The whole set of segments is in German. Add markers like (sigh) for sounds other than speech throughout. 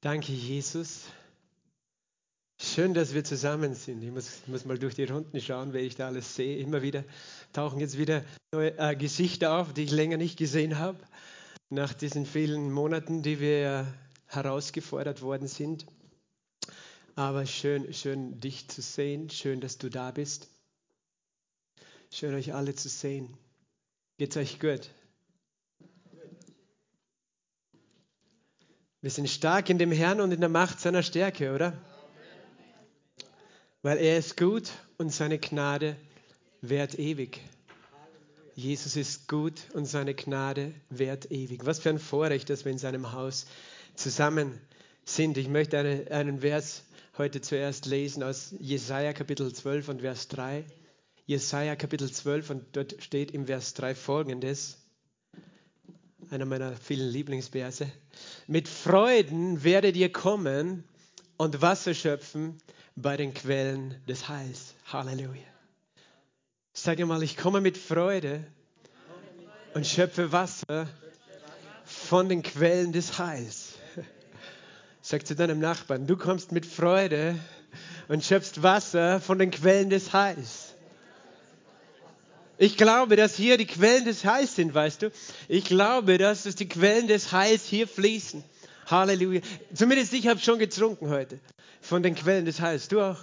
Danke, Jesus. Schön, dass wir zusammen sind. Ich muss, muss, mal durch die Runden schauen, wer ich da alles sehe. Immer wieder tauchen jetzt wieder neue äh, Gesichter auf, die ich länger nicht gesehen habe. Nach diesen vielen Monaten, die wir herausgefordert worden sind. Aber schön, schön dich zu sehen. Schön, dass du da bist. Schön, euch alle zu sehen. Geht's euch gut? Wir sind stark in dem Herrn und in der Macht seiner Stärke, oder? Weil er ist gut und seine Gnade währt ewig. Jesus ist gut und seine Gnade währt ewig. Was für ein Vorrecht, dass wir in seinem Haus zusammen sind. Ich möchte eine, einen Vers heute zuerst lesen aus Jesaja Kapitel 12 und Vers 3. Jesaja Kapitel 12 und dort steht im Vers 3 folgendes einer meiner vielen Lieblingsverse. Mit Freuden werdet ihr kommen und Wasser schöpfen bei den Quellen des Heils. Halleluja. Sag mal, ich komme mit Freude und schöpfe Wasser von den Quellen des Heils. Sag zu deinem Nachbarn, du kommst mit Freude und schöpfst Wasser von den Quellen des Heils. Ich glaube, dass hier die Quellen des Heils sind, weißt du. Ich glaube, dass, dass die Quellen des Heils hier fließen. Halleluja. Zumindest ich habe schon getrunken heute von den Quellen des Heils. Du auch?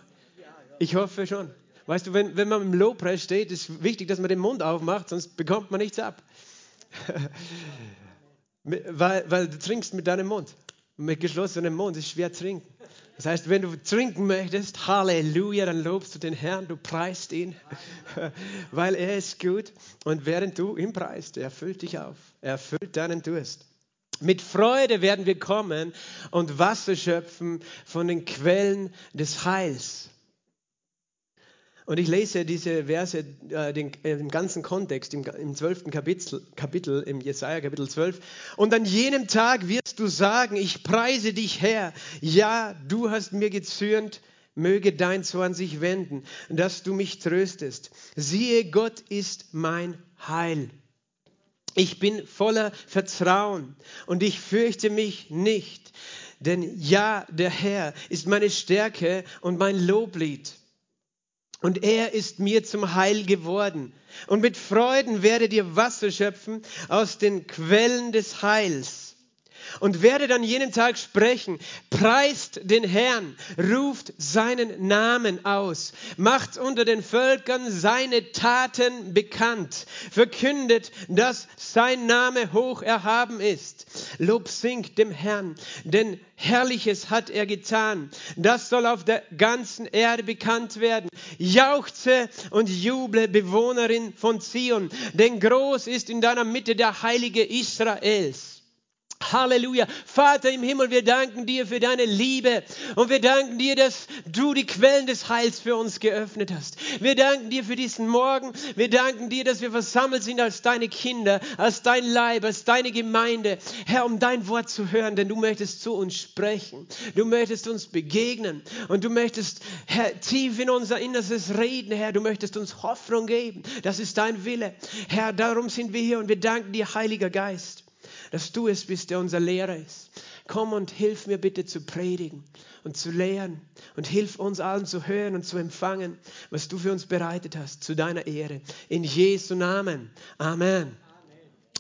Ich hoffe schon. Weißt du, wenn, wenn man im Lobpreis steht, ist wichtig, dass man den Mund aufmacht, sonst bekommt man nichts ab. (laughs) weil, weil du trinkst mit deinem Mund. Mit geschlossenem Mund ist schwer trinken. Das heißt, wenn du trinken möchtest, Halleluja, dann lobst du den Herrn, du preist ihn, (laughs) weil er ist gut. Und während du ihn preist, er füllt dich auf, er füllt deinen Durst. Mit Freude werden wir kommen und Wasser schöpfen von den Quellen des Heils. Und ich lese diese Verse, äh, den, äh, im ganzen Kontext, im, im 12. Kapitel, Kapitel, im Jesaja Kapitel 12. Und an jenem Tag wirst du sagen, ich preise dich, Herr. Ja, du hast mir gezürnt, möge dein Zorn sich wenden, dass du mich tröstest. Siehe, Gott ist mein Heil. Ich bin voller Vertrauen und ich fürchte mich nicht. Denn ja, der Herr ist meine Stärke und mein Loblied. Und er ist mir zum Heil geworden. Und mit Freuden werdet ihr Wasser schöpfen aus den Quellen des Heils und werde dann jenen Tag sprechen, preist den Herrn, ruft seinen Namen aus, macht unter den Völkern seine Taten bekannt, verkündet, dass sein Name hoch erhaben ist. Lob singt dem Herrn, denn Herrliches hat er getan. Das soll auf der ganzen Erde bekannt werden. Jauchze und juble, Bewohnerin von Zion, denn groß ist in deiner Mitte der Heilige Israels. Halleluja. Vater im Himmel, wir danken dir für deine Liebe und wir danken dir, dass du die Quellen des Heils für uns geöffnet hast. Wir danken dir für diesen Morgen. Wir danken dir, dass wir versammelt sind als deine Kinder, als dein Leib, als deine Gemeinde. Herr, um dein Wort zu hören, denn du möchtest zu uns sprechen. Du möchtest uns begegnen und du möchtest, Herr, tief in unser Innerstes reden, Herr. Du möchtest uns Hoffnung geben. Das ist dein Wille. Herr, darum sind wir hier und wir danken dir, Heiliger Geist dass du es bist, der unser Lehrer ist. Komm und hilf mir bitte zu predigen und zu lehren und hilf uns allen zu hören und zu empfangen, was du für uns bereitet hast, zu deiner Ehre. In Jesu Namen. Amen.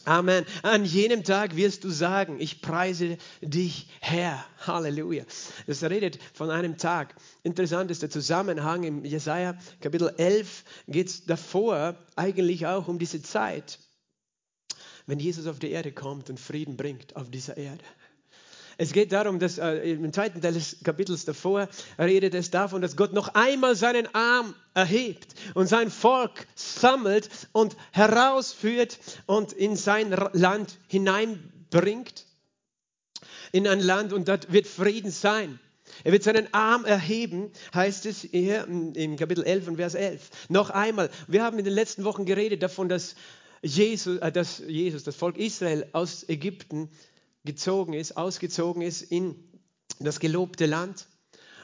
Amen. An jenem Tag wirst du sagen, ich preise dich, Herr. Halleluja. Das redet von einem Tag. Interessant ist der Zusammenhang im Jesaja Kapitel 11 geht es davor eigentlich auch um diese Zeit wenn Jesus auf die Erde kommt und Frieden bringt auf dieser Erde. Es geht darum, dass äh, im zweiten Teil des Kapitels davor redet es davon, dass Gott noch einmal seinen Arm erhebt und sein Volk sammelt und herausführt und in sein Land hineinbringt. In ein Land und dort wird Frieden sein. Er wird seinen Arm erheben, heißt es hier im Kapitel 11 und Vers 11. Noch einmal. Wir haben in den letzten Wochen geredet davon, dass Jesus, äh, dass Jesus, das Volk Israel aus Ägypten gezogen ist, ausgezogen ist in das gelobte Land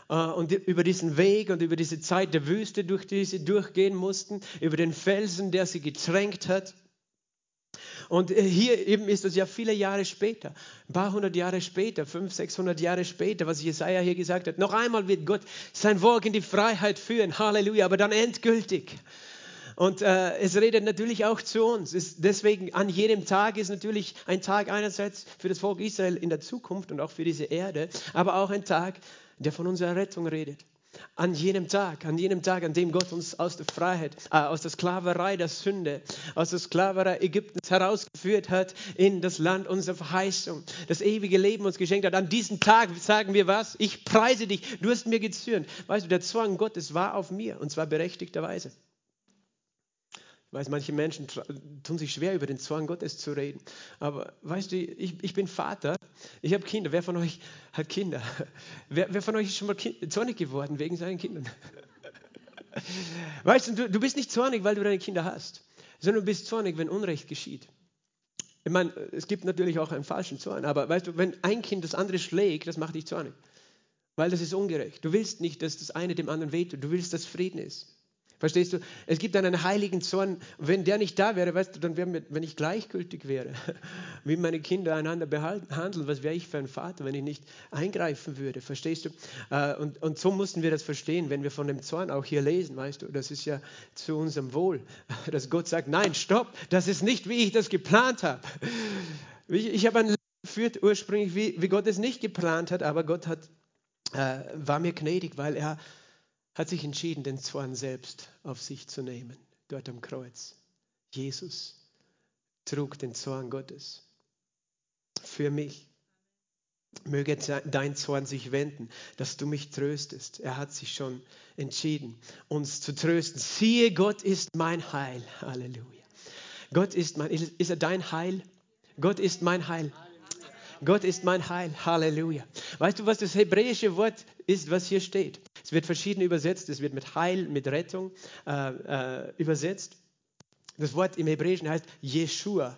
äh, und über diesen Weg und über diese Zeit der Wüste, durch die sie durchgehen mussten, über den Felsen, der sie getränkt hat. Und äh, hier eben ist es ja viele Jahre später, ein paar hundert Jahre später, 500, 600 Jahre später, was Jesaja hier gesagt hat. Noch einmal wird Gott sein Volk in die Freiheit führen. Halleluja, aber dann endgültig. Und äh, es redet natürlich auch zu uns. Es, deswegen an jedem Tag ist natürlich ein Tag einerseits für das Volk Israel in der Zukunft und auch für diese Erde, aber auch ein Tag, der von unserer Rettung redet. An jenem Tag, an jenem Tag, an dem Gott uns aus der Freiheit, äh, aus der Sklaverei der Sünde, aus der Sklaverei Ägyptens herausgeführt hat in das Land unserer Verheißung, das ewige Leben uns geschenkt hat. An diesem Tag sagen wir was? Ich preise dich, du hast mir gezürnt. Weißt du, der Zwang Gottes war auf mir und zwar berechtigterweise. Weiß, manche Menschen tun sich schwer, über den Zorn Gottes zu reden. Aber weißt du, ich, ich bin Vater, ich habe Kinder. Wer von euch hat Kinder? (laughs) Wer, wer von euch ist schon mal zornig geworden wegen seinen Kindern? (laughs) Weißt du, du bist nicht zornig, weil du deine Kinder hast, sondern du bist zornig, wenn Unrecht geschieht. Ich meine, es gibt natürlich auch einen falschen Zorn, aber weißt du, wenn ein Kind das andere schlägt, das macht dich zornig. Weil das ist ungerecht. Du willst nicht, dass das eine dem anderen wehtut. Du willst, dass Frieden ist. Verstehst du? Es gibt einen heiligen Zorn. Wenn der nicht da wäre, weißt du, dann wäre, wenn ich gleichgültig wäre, (laughs) wie meine Kinder einander behandeln, was wäre ich für ein Vater, wenn ich nicht eingreifen würde? Verstehst du? Äh, und, und so mussten wir das verstehen, wenn wir von dem Zorn auch hier lesen, weißt du? Das ist ja zu unserem Wohl, (laughs) dass Gott sagt, nein, stopp, das ist nicht, wie ich das geplant habe. Ich, ich habe ein Leben geführt ursprünglich, wie, wie Gott es nicht geplant hat, aber Gott hat, äh, war mir gnädig, weil er hat sich entschieden, den Zorn selbst auf sich zu nehmen, dort am Kreuz. Jesus trug den Zorn Gottes für mich. Möge dein Zorn sich wenden, dass du mich tröstest. Er hat sich schon entschieden, uns zu trösten. Siehe, Gott ist mein Heil. Halleluja. Gott ist mein, ist er dein Heil? Gott ist mein Heil. Gott ist mein Heil. Halleluja. Weißt du, was das hebräische Wort ist, was hier steht? Es wird verschieden übersetzt. Es wird mit Heil, mit Rettung äh, äh, übersetzt. Das Wort im Hebräischen heißt Jeshua.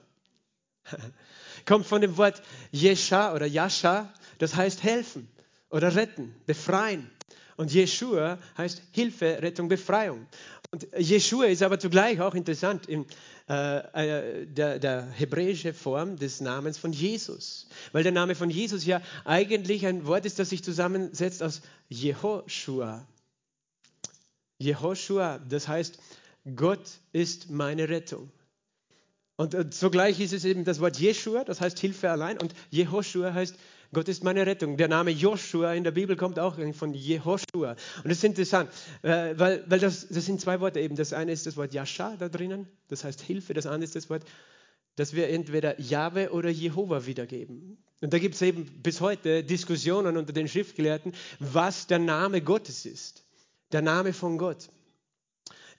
(laughs) Kommt von dem Wort Jesha oder Yasha, das heißt helfen oder retten, befreien. Und Jeshua heißt Hilfe, Rettung, Befreiung. Und Jeshua ist aber zugleich auch interessant in äh, äh, der, der hebräische Form des Namens von Jesus. Weil der Name von Jesus ja eigentlich ein Wort ist, das sich zusammensetzt aus Jehoshua. Jehoshua, das heißt, Gott ist meine Rettung. Und äh, zugleich ist es eben das Wort Jeshua, das heißt Hilfe allein, und Jehoshua heißt Gott ist meine Rettung. Der Name Joshua in der Bibel kommt auch von Jehoshua. Und das ist interessant, äh, weil, weil das, das sind zwei Worte eben. Das eine ist das Wort Yasha da drinnen, das heißt Hilfe. Das andere ist das Wort, das wir entweder Jahwe oder Jehova wiedergeben. Und da gibt es eben bis heute Diskussionen unter den Schriftgelehrten, was der Name Gottes ist. Der Name von Gott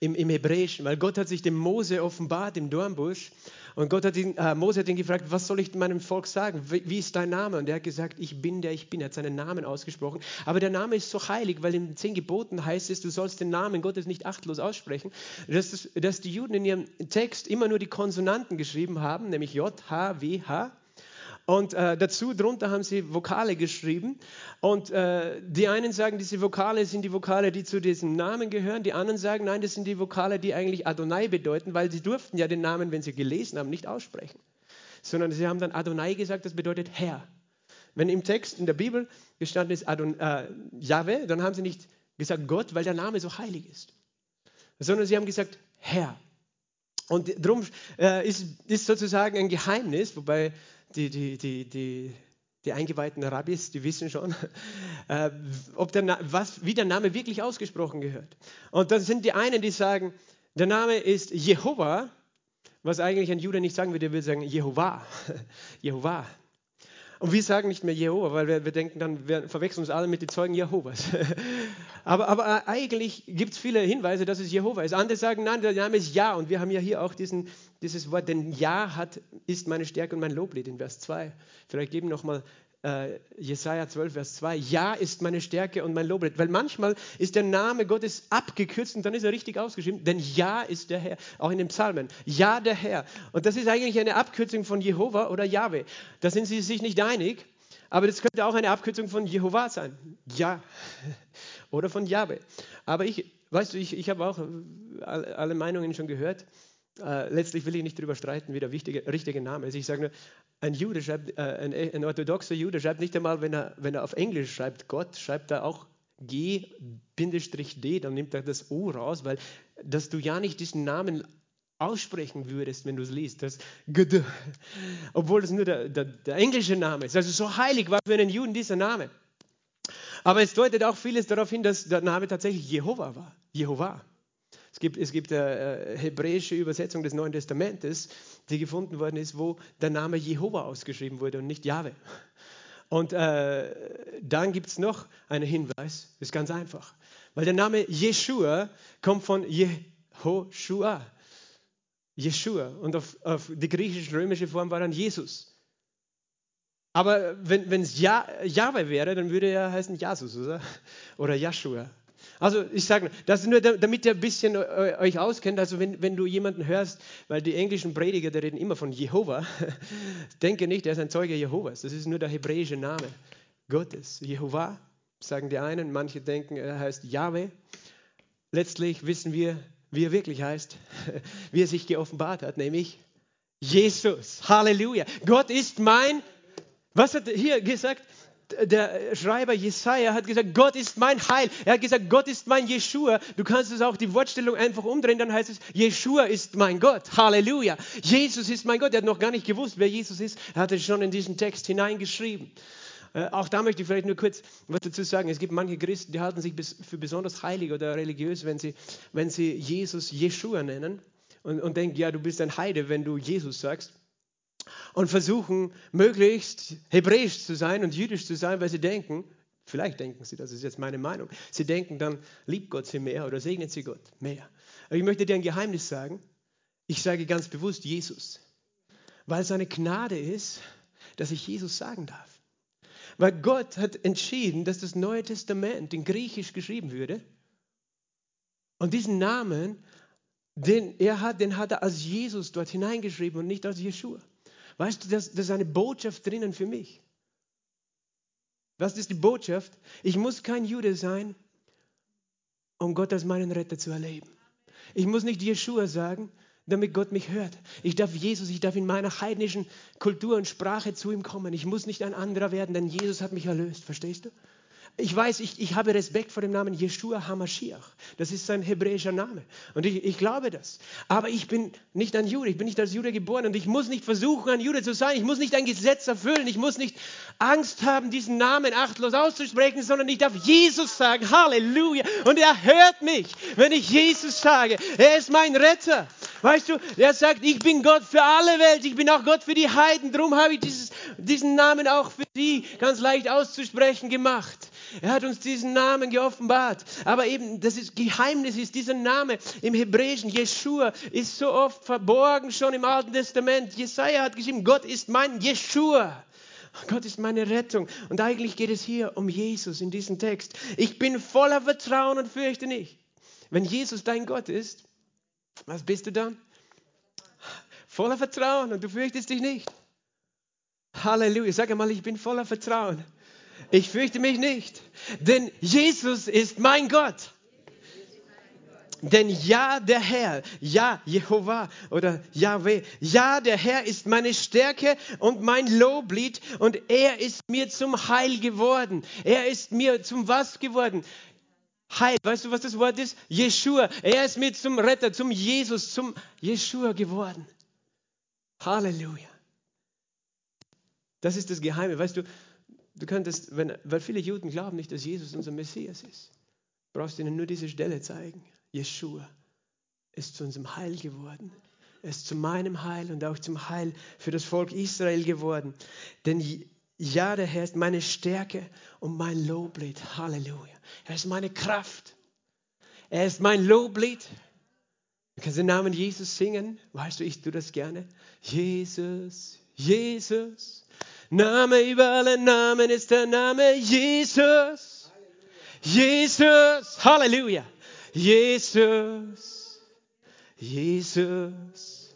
im, im Hebräischen, weil Gott hat sich dem Mose offenbart im Dornbusch und Gott hat ihn, äh, Mose hat ihn gefragt, was soll ich meinem Volk sagen? Wie, wie, ist dein Name? Und er hat gesagt, ich bin der ich bin. Er hat seinen Namen ausgesprochen. Aber der Name ist so heilig, weil in zehn Geboten heißt es, du sollst den Namen Gottes nicht achtlos aussprechen. Dass, dass die Juden in ihrem Text immer nur die Konsonanten geschrieben haben, nämlich J, H, W, H. Und äh, dazu, drunter haben sie Vokale geschrieben. Und äh, die einen sagen, diese Vokale sind die Vokale, die zu diesem Namen gehören. Die anderen sagen, nein, das sind die Vokale, die eigentlich Adonai bedeuten, weil sie durften ja den Namen, wenn sie gelesen haben, nicht aussprechen. Sondern sie haben dann Adonai gesagt, das bedeutet Herr. Wenn im Text in der Bibel gestanden ist Adon, äh, Jahwe, dann haben sie nicht gesagt Gott, weil der Name so heilig ist. Sondern sie haben gesagt Herr. Und darum äh, ist, ist sozusagen ein Geheimnis, wobei die, die, die, die, die eingeweihten Rabbis, die wissen schon, (laughs) äh, ob der, was, wie der Name wirklich ausgesprochen gehört. Und dann sind die einen, die sagen, der Name ist Jehova, was eigentlich ein Jude nicht sagen würde, der würde sagen Jehova. (laughs) Jehova. Und wir sagen nicht mehr Jehova, weil wir, wir denken dann, wir verwechseln uns alle mit den Zeugen Jehovas. (laughs) aber, aber eigentlich gibt es viele Hinweise, dass es Jehova ist. Andere sagen, nein, der Name ist Ja. Und wir haben ja hier auch diesen, dieses Wort, denn Ja hat, ist meine Stärke und mein Loblied in Vers 2. Vielleicht geben nochmal äh, Jesaja 12, Vers 2. Ja ist meine Stärke und mein Loblied. Weil manchmal ist der Name Gottes abgekürzt und dann ist er richtig ausgeschrieben. Denn Ja ist der Herr. Auch in den Psalmen. Ja, der Herr. Und das ist eigentlich eine Abkürzung von Jehova oder Jahwe. Da sind sie sich nicht einig. Aber das könnte auch eine Abkürzung von Jehova sein. Ja. (laughs) Oder von Jahwe. Aber ich, weißt du, ich, ich habe auch alle Meinungen schon gehört. Äh, letztlich will ich nicht darüber streiten, wie der wichtige, richtige Name ist. Ich sage nur, ein Jude schreibt, äh, ein, ein, orthodoxer Jude schreibt nicht einmal, wenn er, wenn er auf Englisch schreibt Gott, schreibt er auch G-D, dann nimmt er das O raus, weil dass du ja nicht diesen Namen aussprechen würdest, wenn du es liest. Das G obwohl das nur der, der, der englische Name ist. Also so heilig war für einen Juden dieser Name. Aber es deutet auch vieles darauf hin, dass der Name tatsächlich Jehova war. Jehova. Es gibt, es gibt eine äh, hebräische Übersetzung des Neuen Testamentes, die gefunden worden ist, wo der Name Jehova ausgeschrieben wurde und nicht Jahwe. Und äh, dann gibt es noch einen Hinweis, ist ganz einfach. Weil der Name Jeshua kommt von Jehoshua. Jeshua. Und auf, auf die griechisch-römische Form war dann Jesus. Aber wenn es ja, Jahwe wäre, dann würde er heißen Jesus, oder? Oder Joshua. Also ich sage, das nur, damit ihr ein bisschen äh, euch auskennt. Also wenn, wenn du jemanden hörst, weil die englischen Prediger, die reden immer von Jehova, (laughs) denke nicht, er ist ein Zeuge Jehovas. Das ist nur der hebräische Name Gottes. Jehova, sagen die einen, manche denken, er heißt Yahweh. Letztlich wissen wir, wie er wirklich heißt, (laughs) wie er sich geoffenbart hat, nämlich Jesus. Halleluja. Gott ist mein, was hat er hier gesagt? Der Schreiber Jesaja hat gesagt, Gott ist mein Heil. Er hat gesagt, Gott ist mein Jeshua. Du kannst es auch die Wortstellung einfach umdrehen, dann heißt es, Jeshua ist mein Gott. Halleluja. Jesus ist mein Gott. Er hat noch gar nicht gewusst, wer Jesus ist. Er hat es schon in diesen Text hineingeschrieben. Äh, auch da möchte ich vielleicht nur kurz was dazu sagen. Es gibt manche Christen, die halten sich für besonders heilig oder religiös, wenn sie, wenn sie Jesus Jeshua nennen und, und denken, ja, du bist ein Heide, wenn du Jesus sagst und versuchen, möglichst hebräisch zu sein und jüdisch zu sein, weil sie denken, vielleicht denken sie, das ist jetzt meine Meinung, sie denken, dann liebt Gott sie mehr oder segnet sie Gott mehr. Aber ich möchte dir ein Geheimnis sagen. Ich sage ganz bewusst Jesus, weil es eine Gnade ist, dass ich Jesus sagen darf. Weil Gott hat entschieden, dass das Neue Testament in Griechisch geschrieben würde. Und diesen Namen, den er hat, den hat er als Jesus dort hineingeschrieben und nicht als Jeshua. Weißt du, das, das ist eine Botschaft drinnen für mich. Was ist die Botschaft? Ich muss kein Jude sein, um Gott als meinen Retter zu erleben. Ich muss nicht Jeshua sagen, damit Gott mich hört. Ich darf Jesus, ich darf in meiner heidnischen Kultur und Sprache zu ihm kommen. Ich muss nicht ein anderer werden, denn Jesus hat mich erlöst. Verstehst du? Ich weiß, ich, ich habe Respekt vor dem Namen Jeshua HaMashiach. Das ist sein hebräischer Name. Und ich, ich glaube das. Aber ich bin nicht ein Jude. Ich bin nicht als Jude geboren. Und ich muss nicht versuchen, ein Jude zu sein. Ich muss nicht ein Gesetz erfüllen. Ich muss nicht Angst haben, diesen Namen achtlos auszusprechen, sondern ich darf Jesus sagen. Halleluja. Und er hört mich, wenn ich Jesus sage. Er ist mein Retter. Weißt du, er sagt, ich bin Gott für alle Welt. Ich bin auch Gott für die Heiden. Darum habe ich dieses, diesen Namen auch für die ganz leicht auszusprechen gemacht. Er hat uns diesen Namen geoffenbart. Aber eben, das ist, Geheimnis ist dieser Name im Hebräischen, Jeshua, ist so oft verborgen schon im Alten Testament. Jesaja hat geschrieben, Gott ist mein Jeshua. Gott ist meine Rettung. Und eigentlich geht es hier um Jesus in diesem Text. Ich bin voller Vertrauen und fürchte nicht. Wenn Jesus dein Gott ist, was bist du dann? Voller Vertrauen und du fürchtest dich nicht. Halleluja. Sag einmal, ich bin voller Vertrauen. Ich fürchte mich nicht, denn Jesus ist mein Gott. Denn ja, der Herr, ja, Jehova oder Yahweh, ja, der Herr ist meine Stärke und mein Loblied und er ist mir zum Heil geworden. Er ist mir zum was geworden? Heil. Weißt du, was das Wort ist? Jeshua. Er ist mir zum Retter, zum Jesus, zum Jeshua geworden. Halleluja. Das ist das Geheime. Weißt du, Du könntest, wenn, weil viele Juden glauben nicht, dass Jesus unser Messias ist, brauchst du ihnen nur diese Stelle zeigen. Jeshua ist zu unserem Heil geworden. Er ist zu meinem Heil und auch zum Heil für das Volk Israel geworden. Denn ja, der Herr ist meine Stärke und mein Loblied. Halleluja. Er ist meine Kraft. Er ist mein Loblied. Du kannst den Namen Jesus singen. Weißt du, ich tue das gerne. Jesus, Jesus. Name über alle Namen ist der Name Jesus. Jesus. Halleluja. Jesus. Jesus.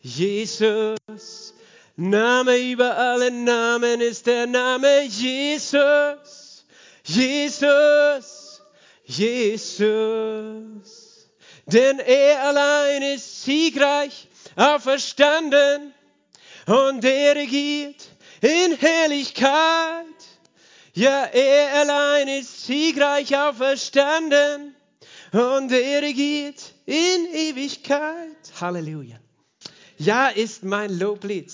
Jesus. Name über alle Namen ist der Name Jesus. Jesus. Jesus. denn er allein ist siegreich auferstanden und er regiert in Herrlichkeit. Ja, er allein ist siegreich auferstanden und er regiert in Ewigkeit. Halleluja. Ja, ist mein Loblied.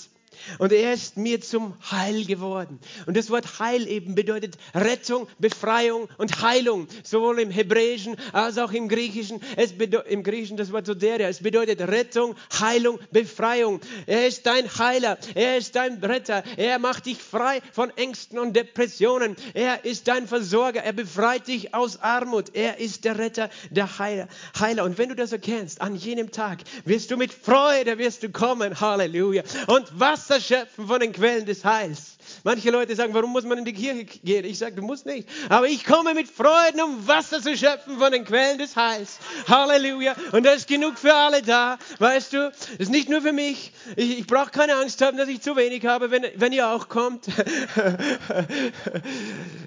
Und er ist mir zum Heil geworden. Und das Wort Heil eben bedeutet Rettung, Befreiung und Heilung. Sowohl im Hebräischen als auch im Griechischen. Es Im Griechischen das Wort Soteria. Es bedeutet Rettung, Heilung, Befreiung. Er ist dein Heiler. Er ist dein Retter. Er macht dich frei von Ängsten und Depressionen. Er ist dein Versorger. Er befreit dich aus Armut. Er ist der Retter, der Heiler. Heiler. Und wenn du das erkennst, an jenem Tag wirst du mit Freude wirst du kommen. Halleluja. Und Wasser Schöpfen von den Quellen des Heils. Manche Leute sagen, warum muss man in die Kirche gehen? Ich sage, du musst nicht. Aber ich komme mit Freuden, um Wasser zu schöpfen von den Quellen des Heils. Halleluja. Und da ist genug für alle da. Weißt du, das ist nicht nur für mich. Ich, ich brauche keine Angst haben, dass ich zu wenig habe, wenn, wenn ihr auch kommt. (laughs)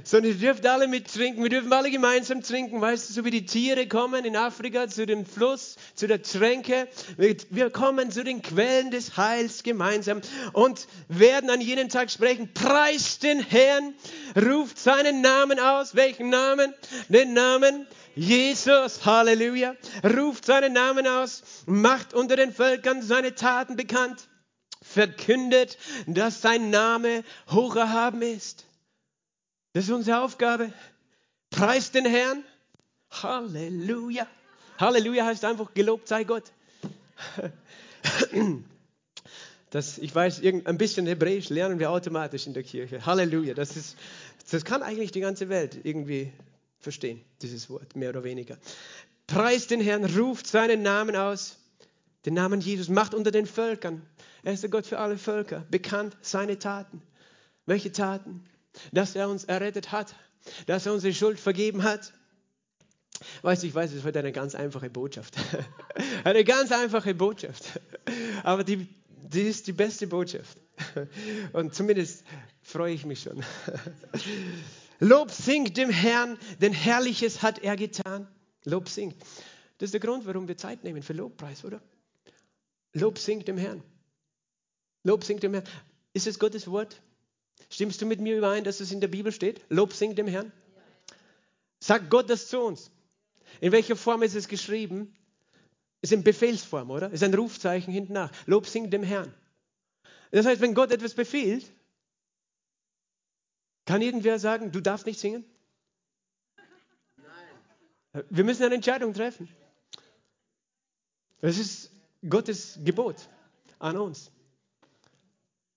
Sondern ihr dürft alle mittrinken. Wir dürfen alle gemeinsam trinken. Weißt du, so wie die Tiere kommen in Afrika zu dem Fluss, zu der Tränke. Wir, wir kommen zu den Quellen des Heils gemeinsam und werden an jenem Tag sprechen, preist den Herrn, ruft seinen Namen aus. Welchen Namen? Den Namen Jesus, Halleluja. Ruft seinen Namen aus, macht unter den Völkern seine Taten bekannt, verkündet, dass sein Name hoch erhaben ist. Das ist unsere Aufgabe. Preist den Herrn. Halleluja. Halleluja heißt einfach, gelobt sei Gott. Das, ich weiß, ein bisschen Hebräisch lernen wir automatisch in der Kirche. Halleluja. Das, ist, das kann eigentlich die ganze Welt irgendwie verstehen, dieses Wort, mehr oder weniger. Preist den Herrn, ruft seinen Namen aus, den Namen Jesus, macht unter den Völkern. Er ist der Gott für alle Völker, bekannt seine Taten. Welche Taten? Dass er uns errettet hat, dass er unsere Schuld vergeben hat. Weißt du, ich weiß, es ist heute eine ganz einfache Botschaft. (laughs) eine ganz einfache Botschaft. Aber die die ist die beste Botschaft. (laughs) Und zumindest freue ich mich schon. (laughs) Lob singt dem Herrn, denn Herrliches hat er getan. Lob singt. Das ist der Grund, warum wir Zeit nehmen für Lobpreis, oder? Lob singt dem Herrn. Lob singt dem Herrn. Ist es Gottes Wort? Stimmst du mit mir überein, dass es in der Bibel steht? Lob singt dem Herrn. Sagt Gott das zu uns? In welcher Form ist es geschrieben? Ist in Befehlsform, oder? Ist ein Rufzeichen hinten nach. Lob singt dem Herrn. Das heißt, wenn Gott etwas befiehlt, kann irgendwer sagen, du darfst nicht singen? Nein. Wir müssen eine Entscheidung treffen. Das ist Gottes Gebot an uns.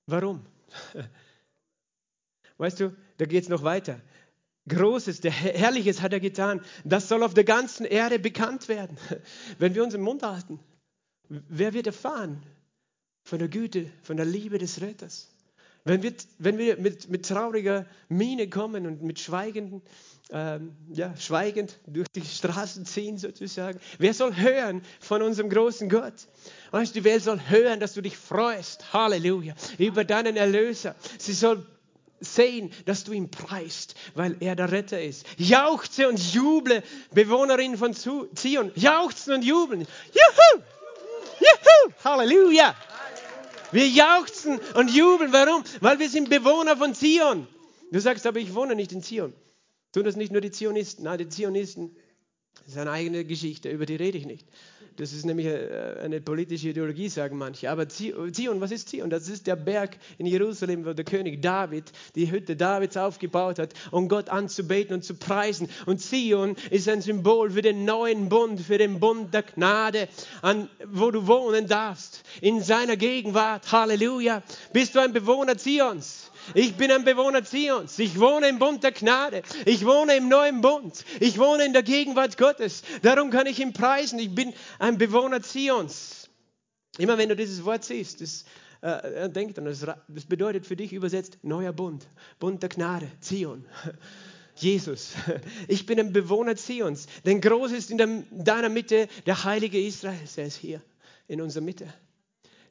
Warum? (laughs) Weißt du, da geht es noch weiter. Großes, der Herrliches hat er getan. Das soll auf der ganzen Erde bekannt werden. Wenn wir unseren Mund halten, wer wird erfahren von der Güte, von der Liebe des Retters? Wenn wir, wenn wir mit, mit trauriger Miene kommen und mit schweigenden, ähm, ja, schweigend durch die Straßen ziehen sozusagen, wer soll hören von unserem großen Gott? Weißt du, die Welt soll hören, dass du dich freust, Halleluja, über deinen Erlöser. Sie soll sehen, dass du ihn preist, weil er der Retter ist. Jauchze und juble, Bewohnerin von Zion. Jauchzen und jubeln. Juhu! Juhu! Halleluja! Wir jauchzen und jubeln. Warum? Weil wir sind Bewohner von Zion. Du sagst aber, ich wohne nicht in Zion. Tun das nicht nur die Zionisten. Nein, die Zionisten, das ist eine eigene Geschichte, über die rede ich nicht. Das ist nämlich äh, eine politische Ideologie, sagen manche. Aber Zion, was ist Zion? Das ist der Berg in Jerusalem, wo der König David die Hütte Davids aufgebaut hat, um Gott anzubeten und zu preisen. Und Zion ist ein Symbol für den neuen Bund, für den Bund der Gnade, an, wo du wohnen darfst. In seiner Gegenwart. Halleluja. Bist du ein Bewohner Zions? Ich bin ein Bewohner Zions. Ich wohne im Bund der Gnade. Ich wohne im neuen Bund. Ich wohne in der Gegenwart Gottes. Darum kann ich ihn preisen. Ich bin ein Bewohner Zions. Immer wenn du dieses Wort siehst, das, äh, denk dann, das, das bedeutet für dich übersetzt neuer Bund. Bund der Gnade. Zion. (laughs) Jesus, (laughs) ich bin ein Bewohner Zions, denn groß ist in deiner Mitte der Heilige Israels. Er ist hier in unserer Mitte.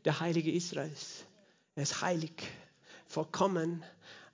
Der Heilige Israels. Er ist heilig vollkommen,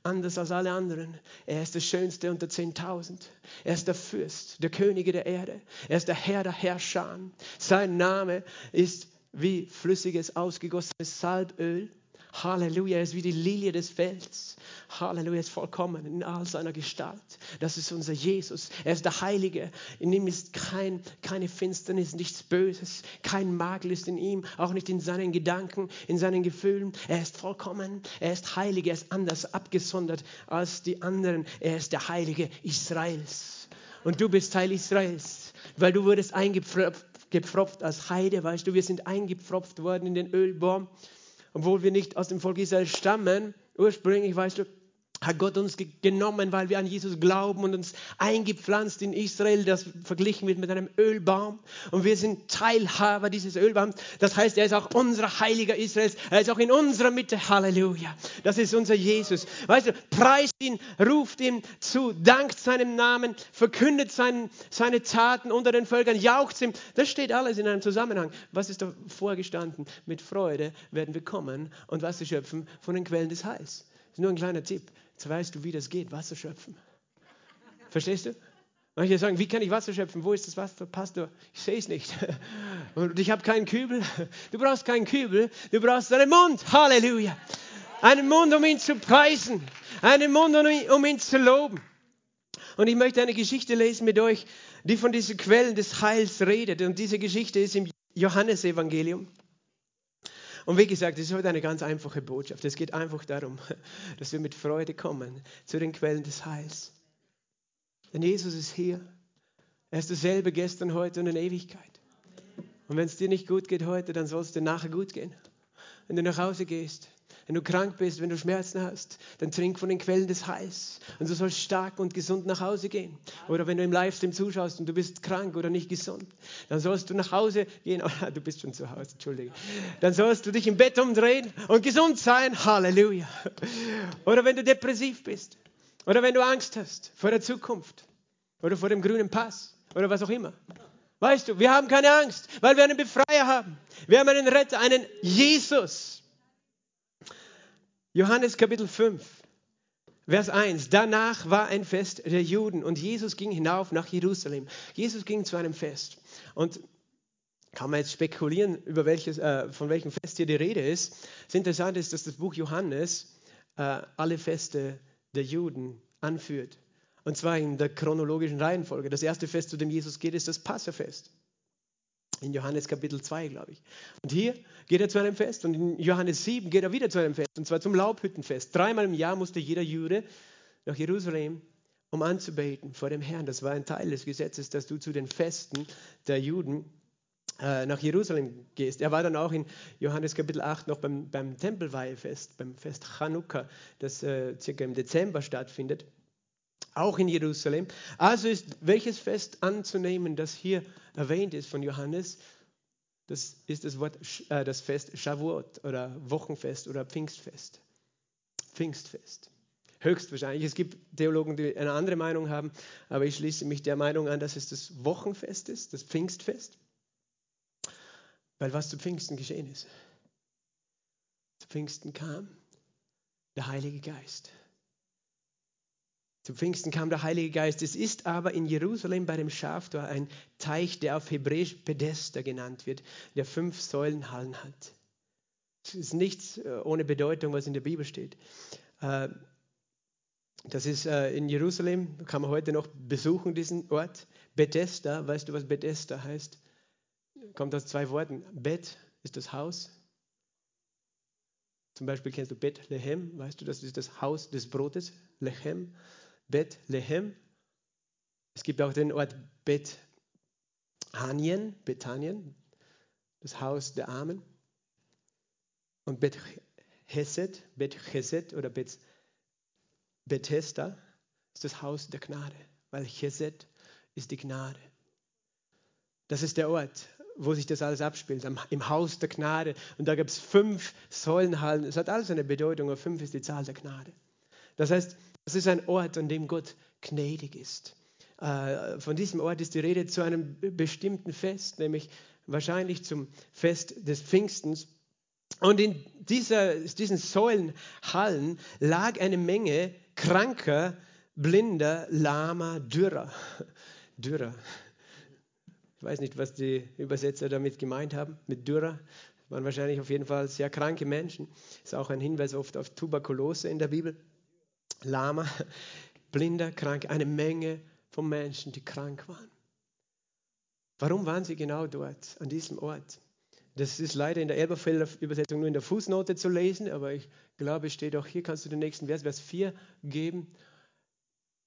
anders als alle anderen. Er ist der Schönste unter 10.000. Er ist der Fürst, der Könige der Erde. Er ist der Herr der Herrscher. Sein Name ist wie flüssiges, ausgegossenes Salböl. Halleluja, er ist wie die Lilie des Felds. Halleluja, er ist vollkommen in all seiner Gestalt. Das ist unser Jesus. Er ist der Heilige. In ihm ist kein, keine Finsternis, nichts Böses. Kein Makel ist in ihm, auch nicht in seinen Gedanken, in seinen Gefühlen. Er ist vollkommen. Er ist heilig. Er ist anders abgesondert als die anderen. Er ist der Heilige Israels. Und du bist Teil Israels, weil du wurdest eingepfropft als Heide, weißt du, wir sind eingepfropft worden in den Ölbaum obwohl wir nicht aus dem Volk Israel stammen, ursprünglich, weißt du, hat Gott uns genommen, weil wir an Jesus glauben und uns eingepflanzt in Israel, das verglichen wird mit einem Ölbaum. Und wir sind Teilhaber dieses Ölbaums. Das heißt, er ist auch unser Heiliger Israels. Er ist auch in unserer Mitte. Halleluja. Das ist unser Jesus. Weißt du, preist ihn, ruft ihm zu, dankt seinem Namen, verkündet seinen, seine Taten unter den Völkern, jaucht ihm. Das steht alles in einem Zusammenhang. Was ist da vorgestanden? Mit Freude werden wir kommen und Wasser schöpfen von den Quellen des Heils. Das ist nur ein kleiner Tipp. Jetzt weißt du, wie das geht, Wasser schöpfen. Verstehst du? Manche sagen, wie kann ich Wasser schöpfen? Wo ist das Wasser, Pastor? Ich sehe es nicht. Und ich habe keinen Kübel. Du brauchst keinen Kübel, du brauchst einen Mund. Halleluja. Einen Mund, um ihn zu preisen. Einen Mund, um ihn, um ihn zu loben. Und ich möchte eine Geschichte lesen mit euch, die von diesen Quellen des Heils redet. Und diese Geschichte ist im Johannesevangelium. Und wie gesagt, es ist heute eine ganz einfache Botschaft. Es geht einfach darum, (laughs) dass wir mit Freude kommen zu den Quellen des Heils. Denn Jesus ist hier. Er ist dasselbe gestern, heute und in Ewigkeit. Und wenn es dir nicht gut geht heute, dann soll es dir nachher gut gehen. Wenn du nach Hause gehst, wenn du krank bist, wenn du Schmerzen hast, dann trink von den Quellen des Heils. Und du sollst stark und gesund nach Hause gehen. Oder wenn du im Livestream zuschaust und du bist krank oder nicht gesund, dann sollst du nach Hause gehen. (laughs) Oh, du bist schon zu Hause, Entschuldige. Dann sollst du dich im Bett umdrehen und gesund sein. Halleluja. Oder wenn du depressiv bist. Oder wenn du Angst hast vor der Zukunft. Oder vor dem grünen Pass. Oder was auch immer. Weißt du, wir haben keine Angst, weil wir einen Befreier haben. Wir haben einen Retter, einen Jesus. Johannes Kapitel 5, Vers 1. Danach war ein Fest der Juden und Jesus ging hinauf nach Jerusalem. Jesus ging zu einem Fest. Und kann man jetzt spekulieren, über welches, äh, von welchem Fest hier die Rede ist. Das Interessante ist, dass das Buch Johannes äh, alle Feste der Juden anführt. Und zwar in der chronologischen Reihenfolge. Das erste Fest, zu dem Jesus geht, ist das Passafest in Johannes Kapitel 2, glaube ich. Und hier geht er zu einem Fest und in Johannes 7 geht er wieder zu einem Fest, und zwar zum Laubhüttenfest. Dreimal im Jahr musste jeder Jude nach Jerusalem, um anzubeten vor dem Herrn. Das war ein Teil des Gesetzes, dass du zu den Festen der Juden äh, nach Jerusalem gehst. Er war dann auch in Johannes Kapitel 8 noch beim, beim Tempelweihefest, beim Fest Chanukka, das äh, circa im Dezember stattfindet auch in Jerusalem. Also ist welches Fest anzunehmen, das hier erwähnt ist von Johannes? Das ist das Wort, äh, das Fest Shavuot oder Wochenfest oder Pfingstfest. Pfingstfest. Höchstwahrscheinlich. Es gibt Theologen, die eine andere Meinung haben, aber ich schließe mich der Meinung an, dass es das Wochenfest ist, das Pfingstfest. Weil was zu Pfingsten geschehen ist. Zu Pfingsten kam der Heilige Geist. Zu Pfingsten kam der Heilige Geist. Es ist aber in Jerusalem bei dem Schaftor ein Teich, der auf Hebräisch Pedester genannt wird, der fünf Säulenhallen hat. Es ist nichts äh, ohne Bedeutung, was in der Bibel steht. Äh, das ist äh, in Jerusalem, kann man heute noch besuchen, diesen Ort. Bethesda, weißt du, was Bethesda heißt? Kommt aus zwei Worten. Bet ist das Haus. Zum Beispiel kennst du Bethlehem, weißt du, das ist das Haus des Brotes, Lechem. Bethlehem. Es gibt auch den Ort Bethanien, Bethanien, das Haus der Armen. Und Bet Hesed, oder Bet Bethesda ist das Haus der Gnade, weil Chesed ist die Gnade. Das ist der Ort, wo sich das alles abspielt, im Haus der Gnade. Und da gibt es fünf Säulenhallen. Es hat alles eine Bedeutung, aber fünf ist die Zahl der Gnade. Das heißt, das ist ein Ort, an dem Gott gnädig ist. Äh, von diesem Ort ist die Rede zu einem bestimmten Fest, nämlich wahrscheinlich zum Fest des Pfingstens. Und in dieser, diesen Säulenhallen lag eine Menge kranker, blinder, lahmer, dürrer. Dürrer. Ich weiß nicht, was die Übersetzer damit gemeint haben, mit Dürrer. Waren wahrscheinlich auf jeden Fall sehr kranke Menschen. Ist auch ein Hinweis oft auf Tuberkulose in der Bibel. Lama, blinder, krank, eine Menge von Menschen, die krank waren. Warum waren sie genau dort, an diesem Ort? Das ist leider in der Elberfelder Übersetzung nur in der Fußnote zu lesen, aber ich glaube, es steht auch hier, kannst du den nächsten Vers, Vers 4 geben.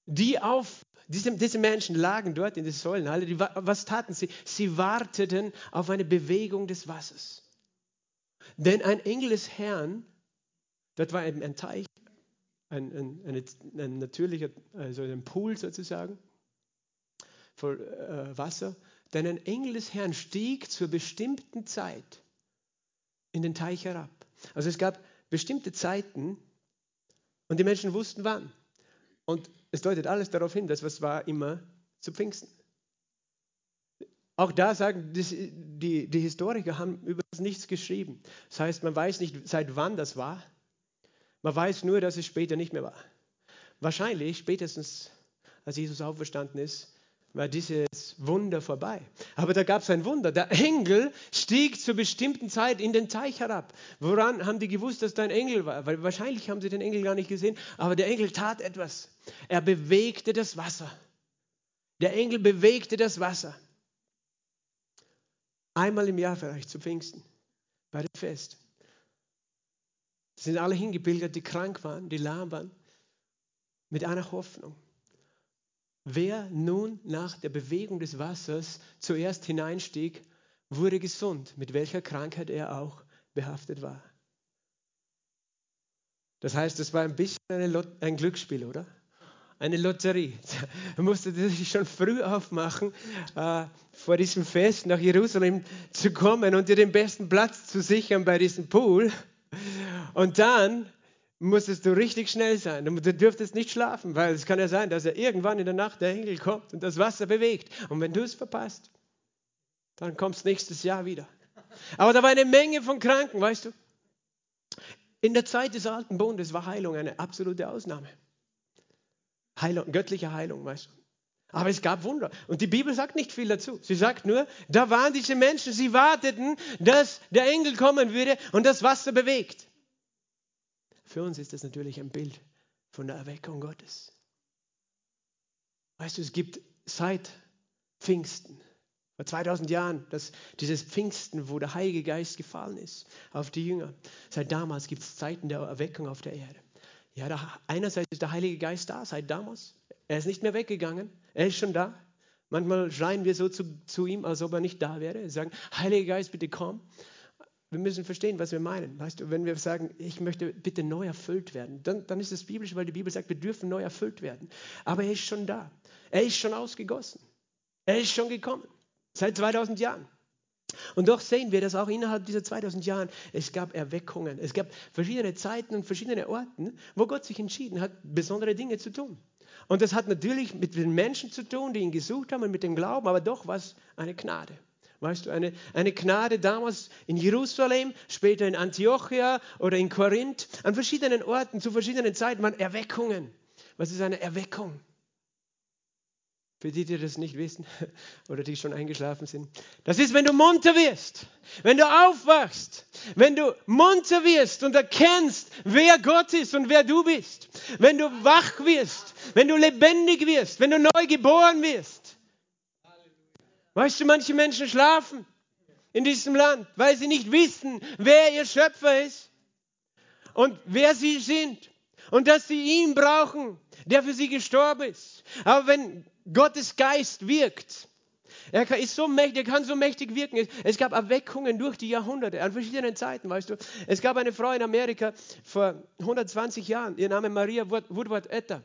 Die auf, diese, diese Menschen lagen dort in den Säulenhalle, die, was taten sie? Sie warteten auf eine Bewegung des Wassers. Denn ein Engel des Herrn, dort war eben ein Teich, ein, ein, ein, ein natürlicher, also ein Pool sozusagen, voll äh, Wasser, denn ein Engel des Herrn stieg zur bestimmten Zeit in den Teich herab. Also es gab bestimmte Zeiten und die Menschen wussten wann. Und es deutet alles darauf hin, dass was war immer zu Pfingsten. Auch da sagen die, die, Historiker haben das nichts geschrieben. Das heißt, man weiß nicht, seit wann das war. Man weiß nur, dass es später nicht mehr war. Wahrscheinlich spätestens, als Jesus auferstanden ist, war dieses Wunder vorbei. Aber da gab es ein Wunder. Der Engel stieg zur bestimmten Zeit in den Teich herab. Woran haben die gewusst, dass da ein Engel war? Weil wahrscheinlich haben sie den Engel gar nicht gesehen. Aber der Engel tat etwas. Er bewegte das Wasser. Der Engel bewegte das Wasser. Einmal im Jahr vielleicht zu Pfingsten, bei dem Fest. Sind alle hingepilgert, die krank waren, die lahm waren, mit einer Hoffnung. Wer nun nach der Bewegung des Wassers zuerst hineinstieg, wurde gesund, mit welcher Krankheit er auch behaftet war. Das heißt, es war ein bisschen ein Glücksspiel, oder? Eine Lotterie. (laughs) Da musste sich schon früh aufmachen, äh, vor diesem Fest nach Jerusalem zu kommen und dir den besten Platz zu sichern bei diesem Pool. Und dann musstest du richtig schnell sein. Du dürftest nicht schlafen, weil es kann ja sein, dass er irgendwann in der Nacht der Engel kommt und das Wasser bewegt. Und wenn du es verpasst, dann kommst nächstes Jahr wieder. Aber da war eine Menge von Kranken, weißt du. In der Zeit des alten Bundes war Heilung eine absolute Ausnahme. Heilung, göttliche Heilung, weißt du. Aber es gab Wunder. Und die Bibel sagt nicht viel dazu. Sie sagt nur, da waren diese Menschen, sie warteten, dass der Engel kommen würde und das Wasser bewegt. Für uns ist das natürlich ein Bild von der Erweckung Gottes. Weißt du, es gibt seit Pfingsten, vor 2000 Jahren, dass dieses Pfingsten, wo der Heilige Geist gefallen ist auf die Jünger. Seit damals gibt es Zeiten der Erweckung auf der Erde. Ja, da, einerseits ist der Heilige Geist da, seit damals. Er ist nicht mehr weggegangen, er ist schon da. Manchmal schreien wir so zu, zu ihm, als ob er nicht da wäre. Wir sagen, Heiliger Geist, bitte komm wir müssen verstehen, was wir meinen. Weißt du, wenn wir sagen, ich möchte bitte neu erfüllt werden, dann, dann ist es biblisch, weil die Bibel sagt, wir dürfen neu erfüllt werden. Aber er ist schon da. Er ist schon ausgegossen. Er ist schon gekommen. Seit 2000 Jahren. Und doch sehen wir, dass auch innerhalb dieser 2000 Jahren es gab Erweckungen. Es gab verschiedene Zeiten und verschiedene Orten, wo Gott sich entschieden hat, besondere Dinge zu tun. Und das hat natürlich mit den Menschen zu tun, die ihn gesucht haben und mit dem Glauben, aber doch was eine Gnade. Weißt du, eine, eine Gnade damals in Jerusalem, später in Antiochia oder in Korinth, an verschiedenen Orten, zu verschiedenen Zeiten waren Erweckungen. Was ist eine Erweckung? Für die, die das nicht wissen (laughs) oder die schon eingeschlafen sind. Das ist, wenn du munter wirst, wenn du aufwachst, wenn du munter wirst und erkennst, wer Gott ist und wer du bist. Wenn du wach wirst, wenn du lebendig wirst, wenn du neu geboren wirst. Weißt du, manche Menschen schlafen in diesem Land, weil sie nicht wissen, wer ihr Schöpfer ist und wer sie sind und dass sie ihn brauchen, der für sie gestorben ist. Aber wenn Gottes Geist wirkt, er ist so mächtig, er kann so mächtig wirken. Es gab Erweckungen durch die Jahrhunderte, an verschiedenen Zeiten, weißt du. Es gab eine Frau in Amerika vor 120 Jahren, ihr Name Maria Woodward Etter.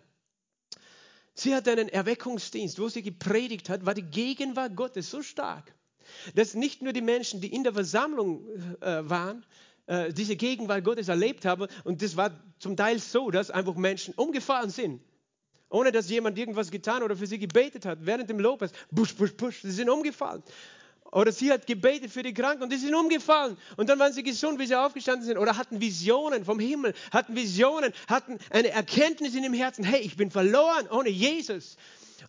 Sie hat einen Erweckungsdienst, wo sie gepredigt hat, war die Gegenwart Gottes so stark, dass nicht nur die Menschen, die in der Versammlung äh, waren, äh, diese Gegenwart Gottes erlebt haben. Und das war zum Teil so, dass einfach Menschen umgefallen sind, ohne dass jemand irgendwas getan oder für sie gebetet hat. Während dem Lobpreis, busch, busch, busch, sie sind umgefallen. Oder sie hat gebetet für die Kranken und die sind umgefallen. Und dann waren sie gesund, wie sie aufgestanden sind. Oder hatten Visionen vom Himmel, hatten Visionen, hatten eine Erkenntnis in dem Herzen. Hey, ich bin verloren ohne Jesus.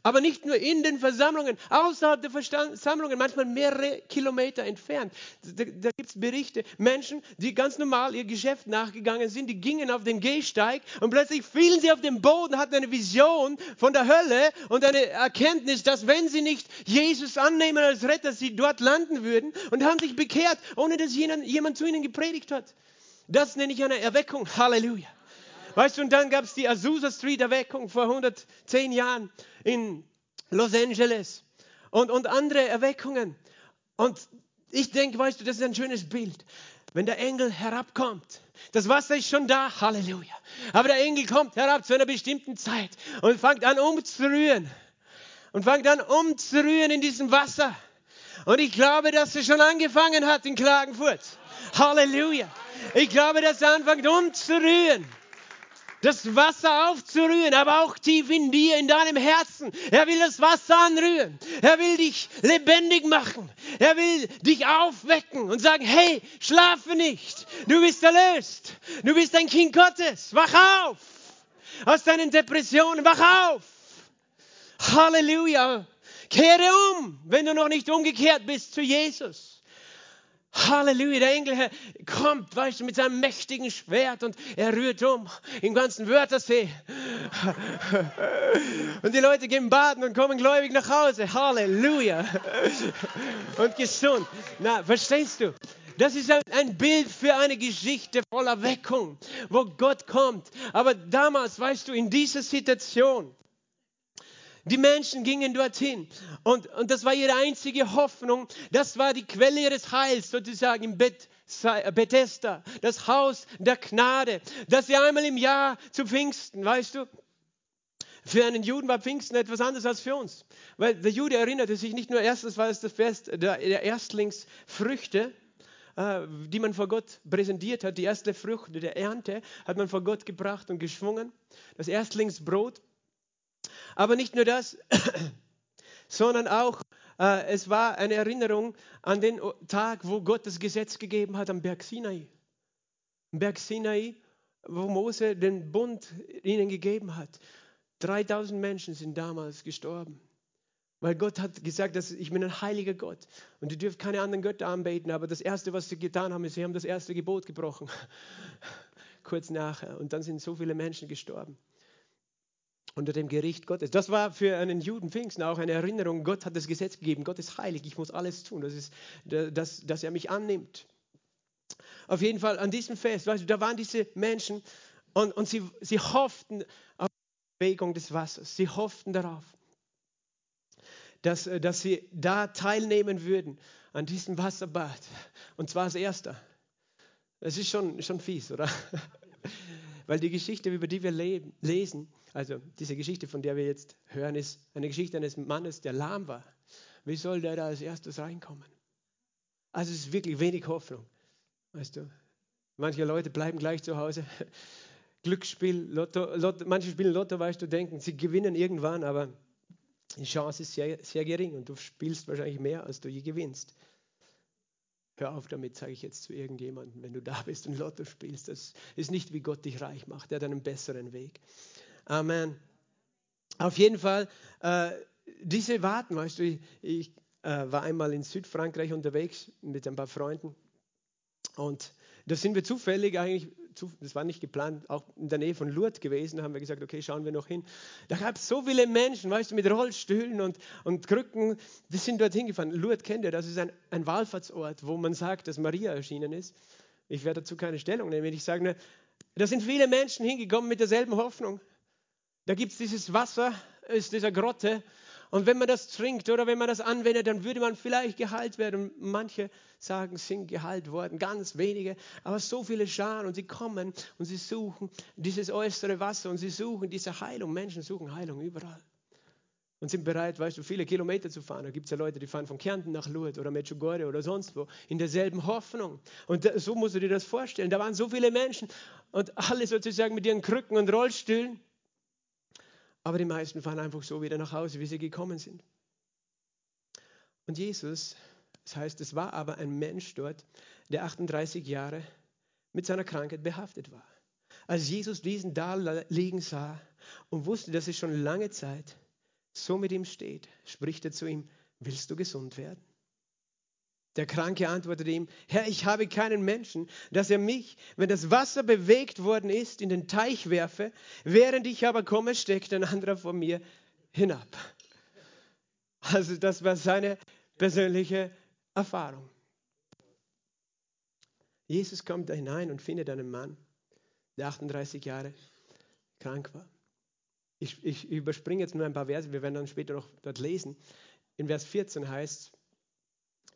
Aber nicht nur in den Versammlungen, außerhalb der Versammlungen, manchmal mehrere Kilometer entfernt. Da, da gibt es Berichte, Menschen, die ganz normal ihr Geschäft nachgegangen sind, die gingen auf den Gehsteig und plötzlich fielen sie auf den Boden, hatten eine Vision von der Hölle und eine Erkenntnis, dass wenn sie nicht Jesus annehmen als Retter, sie dort landen würden und haben sich bekehrt, ohne dass jemand, jemand zu ihnen gepredigt hat. Das nenne ich eine Erweckung. Halleluja. Weißt du, und dann gab es die Azusa Street Erweckung vor 110 Jahren in Los Angeles und, und andere Erweckungen. Und ich denke, weißt du, das ist ein schönes Bild. Wenn der Engel herabkommt, das Wasser ist schon da, Halleluja. Aber der Engel kommt herab zu einer bestimmten Zeit und fängt an umzurühren. Und fängt an umzurühren in diesem Wasser. Und ich glaube, dass er schon angefangen hat in Klagenfurt. Halleluja. Ich glaube, dass er anfängt umzurühren das Wasser aufzurühren, aber auch tief in dir, in deinem Herzen. Er will das Wasser anrühren. Er will dich lebendig machen. Er will dich aufwecken und sagen, hey, schlafe nicht. Du bist erlöst. Du bist ein Kind Gottes. Wach auf. Aus deinen Depressionen, wach auf. Halleluja. Kehre um, wenn du noch nicht umgekehrt bist zu Jesus. Halleluja, der Engel kommt, weißt du, mit seinem mächtigen Schwert und er rührt um im ganzen Wörthersee. Und die Leute gehen baden und kommen gläubig nach Hause. Halleluja. Und gesund. Na, verstehst du? Das ist ein Bild für eine Geschichte voller Weckung, wo Gott kommt. Aber damals, weißt du, in dieser Situation, die Menschen gingen dorthin und, und das war ihre einzige Hoffnung. Das war die Quelle ihres Heils sozusagen im Bett. Bethesda, das Haus der Gnade, dass sie einmal im Jahr zu Pfingsten, weißt du, für einen Juden war Pfingsten etwas anderes als für uns. Weil der Jude erinnerte sich nicht nur erstens, war es das Fest der, der Erstlingsfrüchte, äh, die man vor Gott präsentiert hat, die erste Früchte der Ernte, hat man vor Gott gebracht und geschwungen. Das Erstlingsbrot. Aber nicht nur das, (clears throat) sondern auch, äh, es war eine Erinnerung an den Tag, wo Gott das Gesetz gegeben hat am Berg Sinai. Am Berg Sinai, wo Mose den Bund ihnen gegeben hat. 3000 Menschen sind damals gestorben. Weil Gott hat gesagt, dass ich bin ein heiliger Gott und ihr dürft keine anderen Götter anbeten. Aber das Erste, was sie getan haben, ist, sie haben das erste Gebot gebrochen. (laughs) Kurz nachher. Und dann sind so viele Menschen gestorben unter dem Gericht Gottes. Das war für einen Juden Pfingsten auch eine Erinnerung. Gott hat das Gesetz gegeben. Gott ist heilig. Ich muss alles tun, das ist, dass, dass er mich annimmt. Auf jeden Fall an diesem Fest, weißt du, da waren diese Menschen und, und sie, sie hofften auf die Bewegung des Wassers. Sie hofften darauf, dass, dass sie da teilnehmen würden an diesem Wasserbad. Und zwar als Erster. Das ist schon, schon fies, oder? Weil die Geschichte, über die wir lesen, also diese Geschichte, von der wir jetzt hören, ist eine Geschichte eines Mannes, der lahm war. Wie soll der da als erstes reinkommen? Also es ist wirklich wenig Hoffnung. Weißt du, manche Leute bleiben gleich zu Hause. (laughs) Glücksspiel, Lotto, Lotto, manche spielen Lotto, weißt du, denken, sie gewinnen irgendwann, aber die Chance ist sehr, sehr gering und du spielst wahrscheinlich mehr, als du je gewinnst. Hör auf damit, sage ich jetzt zu irgendjemandem, wenn du da bist und Lotto spielst. Das ist nicht, wie Gott dich reich macht. Er hat einen besseren Weg. Amen. Auf jeden Fall, äh, diese Warten, weißt du, ich, ich äh, war einmal in Südfrankreich unterwegs mit ein paar Freunden und da sind wir zufällig eigentlich, das war nicht geplant, auch in der Nähe von Lourdes gewesen, haben wir gesagt, okay, schauen wir noch hin. Da gab es so viele Menschen, weißt du, mit Rollstühlen und, und Krücken, die sind dort hingefahren. Lourdes kennt ihr, das ist ein, ein Wallfahrtsort, wo man sagt, dass Maria erschienen ist. Ich werde dazu keine Stellung nehmen, ich sage nur, da sind viele Menschen hingekommen mit derselben Hoffnung. Da gibt es dieses Wasser aus dieser Grotte und wenn man das trinkt oder wenn man das anwendet, dann würde man vielleicht geheilt werden. Manche sagen, sind geheilt worden, ganz wenige, aber so viele Scharen und sie kommen und sie suchen dieses äußere Wasser und sie suchen diese Heilung. Menschen suchen Heilung überall und sind bereit, weißt du, viele Kilometer zu fahren. Da gibt es ja Leute, die fahren von Kärnten nach Lourdes oder Medjugorje oder sonst wo, in derselben Hoffnung. Und so musst du dir das vorstellen. Da waren so viele Menschen und alle sozusagen mit ihren Krücken und Rollstühlen. Aber die meisten fahren einfach so wieder nach Hause, wie sie gekommen sind. Und Jesus Das heißt, es war aber ein Mensch dort, der 38 Jahre mit seiner Krankheit behaftet war. Als Jesus diesen da liegen sah und wusste, dass es schon lange Zeit so mit ihm steht, spricht er zu ihm, willst du gesund werden? Der Kranke antwortete ihm, Herr, ich habe keinen Menschen, dass er mich, wenn das Wasser bewegt worden ist, in den Teich werfe, während ich aber komme, steckt ein anderer vor mir hinab. Also das war seine persönliche Erfahrung. Jesus kommt da hinein und findet einen Mann, der 38 Jahre krank war. Ich, ich überspringe jetzt nur ein paar Verse, wir werden dann später noch dort lesen. In Vers 14 heißt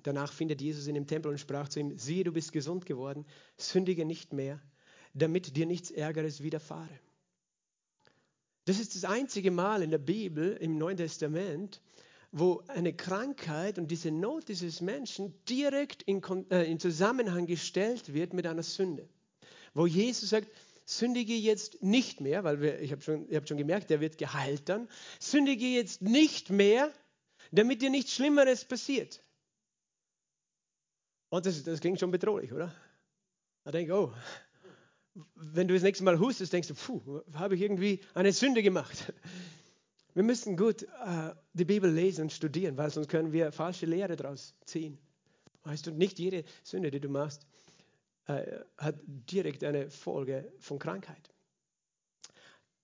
danach findet Jesus ihn im Tempel und sprach zu ihm, siehe, du bist gesund geworden, sündige nicht mehr, damit dir nichts Ärgeres widerfahre. Das ist das einzige Mal in der Bibel, im Neuen Testament, wo eine Krankheit und diese Not dieses Menschen direkt in, äh, in Zusammenhang gestellt wird mit einer Sünde. Wo Jesus sagt, sündige jetzt nicht mehr, weil wir, ich habe schon, ihr habt schon gemerkt, der wird geheilt dann, sündige jetzt nicht mehr, damit dir nichts Schlimmeres passiert. Und das, das klingt schon bedrohlich, oder? Da denke oh, wenn du das nächste Mal hustest, denkst du, puh, habe ich irgendwie eine Sünde gemacht. Wir müssen gut äh, die Bibel lesen und studieren, weil sonst können wir falsche Lehre daraus ziehen. Weißt du, nicht jede Sünde, die du machst, äh, hat direkt eine Folge von Krankheit.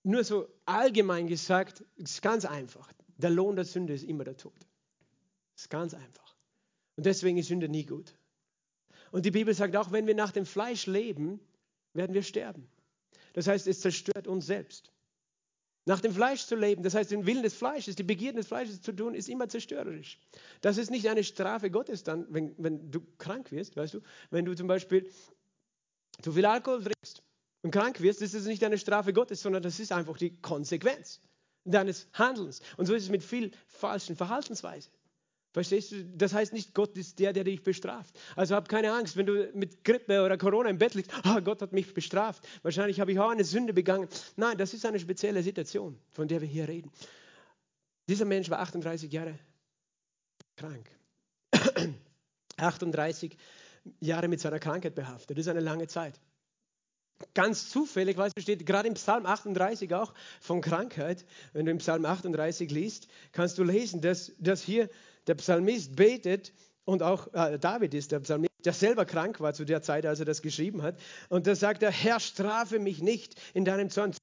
Nur so allgemein gesagt, ist ganz einfach. Der Lohn der Sünde ist immer der Tod. Ist ganz einfach. Und deswegen ist Sünde nie gut. Und die Bibel sagt auch, wenn wir nach dem Fleisch leben, werden wir sterben. Das heißt, es zerstört uns selbst. Nach dem Fleisch zu leben, das heißt, den Willen des Fleisches, die Begierden des Fleisches zu tun, ist immer zerstörerisch. Das ist nicht eine Strafe Gottes dann, wenn, wenn du krank wirst, weißt du? Wenn du zum Beispiel zu viel Alkohol trinkst und krank wirst, ist nicht eine Strafe Gottes, sondern das ist einfach die Konsequenz deines Handelns. Und so ist es mit viel falschen Verhaltensweisen. Verstehst du? Das heißt nicht, Gott ist der, der dich bestraft. Also hab keine Angst, wenn du mit Grippe oder Corona im Bett liegst, ah, Gott hat mich bestraft. Wahrscheinlich habe ich auch eine Sünde begangen. Nein, das ist eine spezielle Situation, von der wir hier reden. Dieser Mensch war 38 Jahre krank. (clears throat) 38 Jahre mit seiner Krankheit behaftet. Das ist eine lange Zeit. Ganz zufällig, weißt du, steht gerade im Psalm 38 auch von Krankheit. Wenn du im Psalm 38 liest, kannst du lesen, dass, dass hier der Psalmist betet und auch äh, David ist der Psalmist, der selber krank war zu der Zeit, als er das geschrieben hat. Und da sagt er, Herr, strafe mich nicht in deinem Zorn,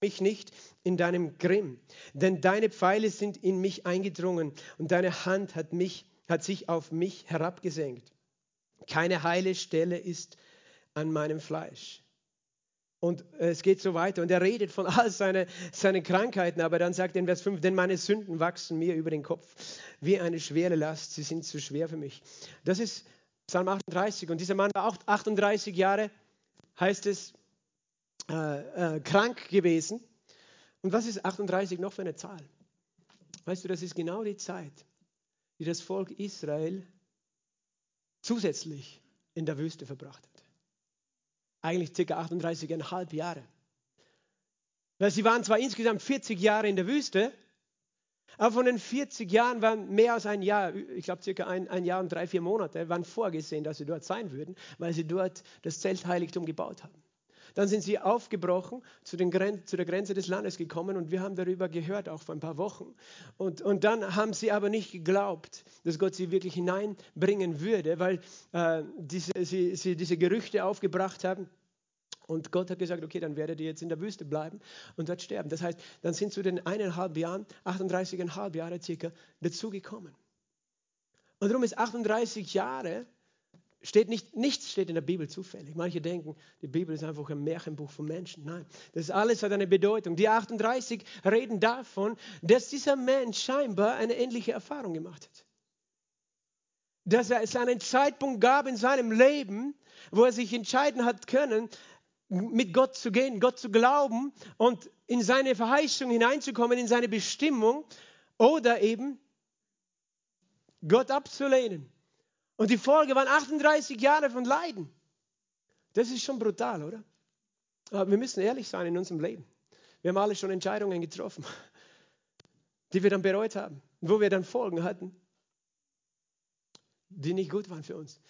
mich nicht in deinem Grimm, denn deine Pfeile sind in mich eingedrungen und deine Hand hat, mich, hat sich auf mich herabgesenkt. Keine heile Stelle ist an meinem Fleisch. Und es geht so weiter. Und er redet von all seinen seine Krankheiten, aber dann sagt er in Vers 5, denn meine Sünden wachsen mir über den Kopf wie eine schwere Last, sie sind zu schwer für mich. Das ist Psalm 38. Und dieser Mann war auch 38 Jahre, heißt es, äh, äh, krank gewesen. Und was ist 38 noch für eine Zahl? Weißt du, das ist genau die Zeit, die das Volk Israel zusätzlich in der Wüste verbracht hat eigentlich ca. 38,5 Jahre. Weil sie waren zwar insgesamt 40 Jahre in der Wüste, aber von den 40 Jahren waren mehr als ein Jahr, ich glaube circa ein, ein Jahr und drei, vier Monate, waren vorgesehen, dass sie dort sein würden, weil sie dort das Zeltheiligtum gebaut haben. Dann sind sie aufgebrochen, zu, Gren zu, der Grenze des Landes gekommen und wir haben darüber gehört, auch vor ein paar Wochen. Und, und dann haben sie aber nicht geglaubt, dass Gott sie wirklich hineinbringen würde, weil äh, diese, sie, sie diese Gerüchte aufgebracht haben. Und Gott hat gesagt, okay, dann werdet ihr jetzt in der Wüste bleiben und dort sterben. Das heißt, dann sind zu den eineinhalb Jahren, 38,5 Jahre circa, dazugekommen. Und darum ist 38 Jahre Steht nicht, nichts steht in der Bibel zufällig. Manche denken, die Bibel ist einfach ein Märchenbuch von Menschen. Nein, das alles hat eine Bedeutung. Die 38 reden davon, dass dieser Mensch scheinbar eine ähnliche Erfahrung gemacht hat. Dass es einen Zeitpunkt gab in seinem Leben, wo er sich entscheiden hat können, mit Gott zu gehen, Gott zu glauben und in seine Verheißung hineinzukommen, in seine Bestimmung oder eben Gott abzulehnen. Und die Folge waren 38 Jahre von Leiden. Das ist schon brutal, oder? Aber wir müssen ehrlich sein in unserem Leben. Wir haben alle schon Entscheidungen getroffen, (laughs) die wir dann bereut haben, wo wir dann Folgen hatten. die nicht gut waren für uns.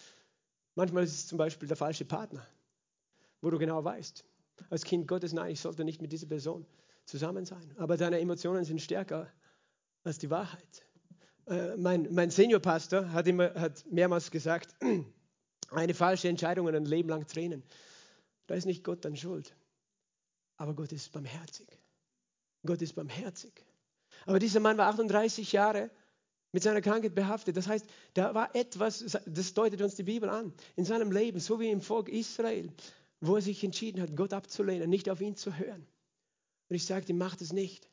Manchmal ist es zum Beispiel der falsche Partner, wo du genau weißt, als Kind Gottes, nein, ich sollte nicht mit dieser Person zusammen sein. Aber deine Emotionen sind stärker als die Wahrheit. Äh, mein, mein Seniorpastor hat, immer, hat mehrmals gesagt, (clears throat) eine falsche Entscheidung und ein Leben lang Tränen. Da ist nicht Gott dann schuld. Aber Gott ist barmherzig. Gott ist barmherzig. Aber dieser Mann war 38 Jahre mit seiner Krankheit behaftet. Das heißt, da war etwas, das deutet uns die Bibel an, in seinem Leben, so wie im Volk Israel, wo er sich entschieden hat, Gott abzulehnen, nicht auf ihn zu hören. Und ich sagte ihm, mach das nicht.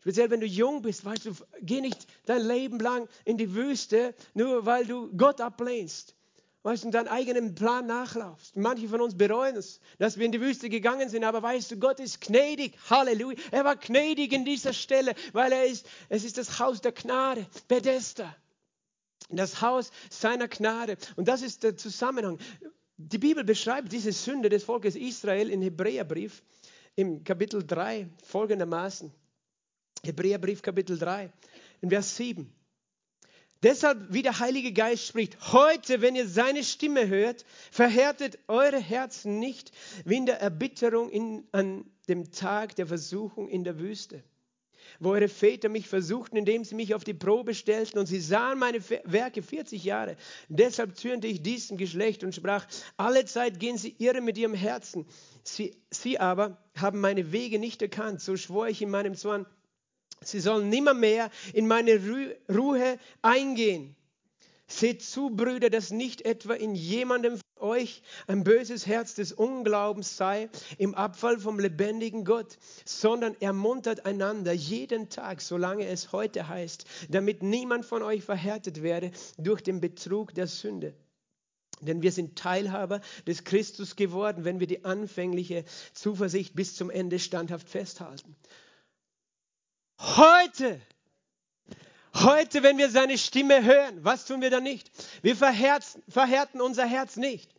Speziell wenn du jung bist, weißt du, geh nicht dein Leben lang in die Wüste, nur weil du Gott ablehnst. Weißt du, deinen eigenen Plan nachlaufst. Manche von uns bereuen es, dass wir in die Wüste gegangen sind, aber weißt du, Gott ist gnädig. Halleluja. Er war gnädig in dieser Stelle, weil er ist, es ist das Haus der Gnade, Bethesda. Das Haus seiner Gnade. Und das ist der Zusammenhang. Die Bibel beschreibt diese Sünde des Volkes Israel im Hebräerbrief im Kapitel 3 folgendermaßen. Hebräerbrief Kapitel 3, in Vers 7. Deshalb, wie der Heilige Geist spricht, heute, wenn ihr seine Stimme hört, verhärtet eure Herzen nicht wie in der Erbitterung in, an dem Tag der Versuchung in der Wüste wo eure Väter mich versuchten, indem sie mich auf die Probe stellten und sie sahen meine Werke 40 Jahre. Deshalb zürnte ich diesem Geschlecht und sprach, alle Zeit gehen sie irre mit ihrem Herzen. Sie, sie aber haben meine Wege nicht erkannt. So schwor ich in meinem Zorn, sie sollen nimmermehr in meine Ruhe eingehen. Seht zu, Brüder, dass nicht etwa in jemandem von euch ein böses Herz des Unglaubens sei im Abfall vom lebendigen Gott, sondern ermuntert einander jeden Tag, solange es heute heißt, damit niemand von euch verhärtet werde durch den Betrug der Sünde. Denn wir sind Teilhaber des Christus geworden, wenn wir die anfängliche Zuversicht bis zum Ende standhaft festhalten. Heute Heute, wenn wir seine Stimme hören, was tun wir dann nicht? Wir verherzen, verhärten unser Herz nicht.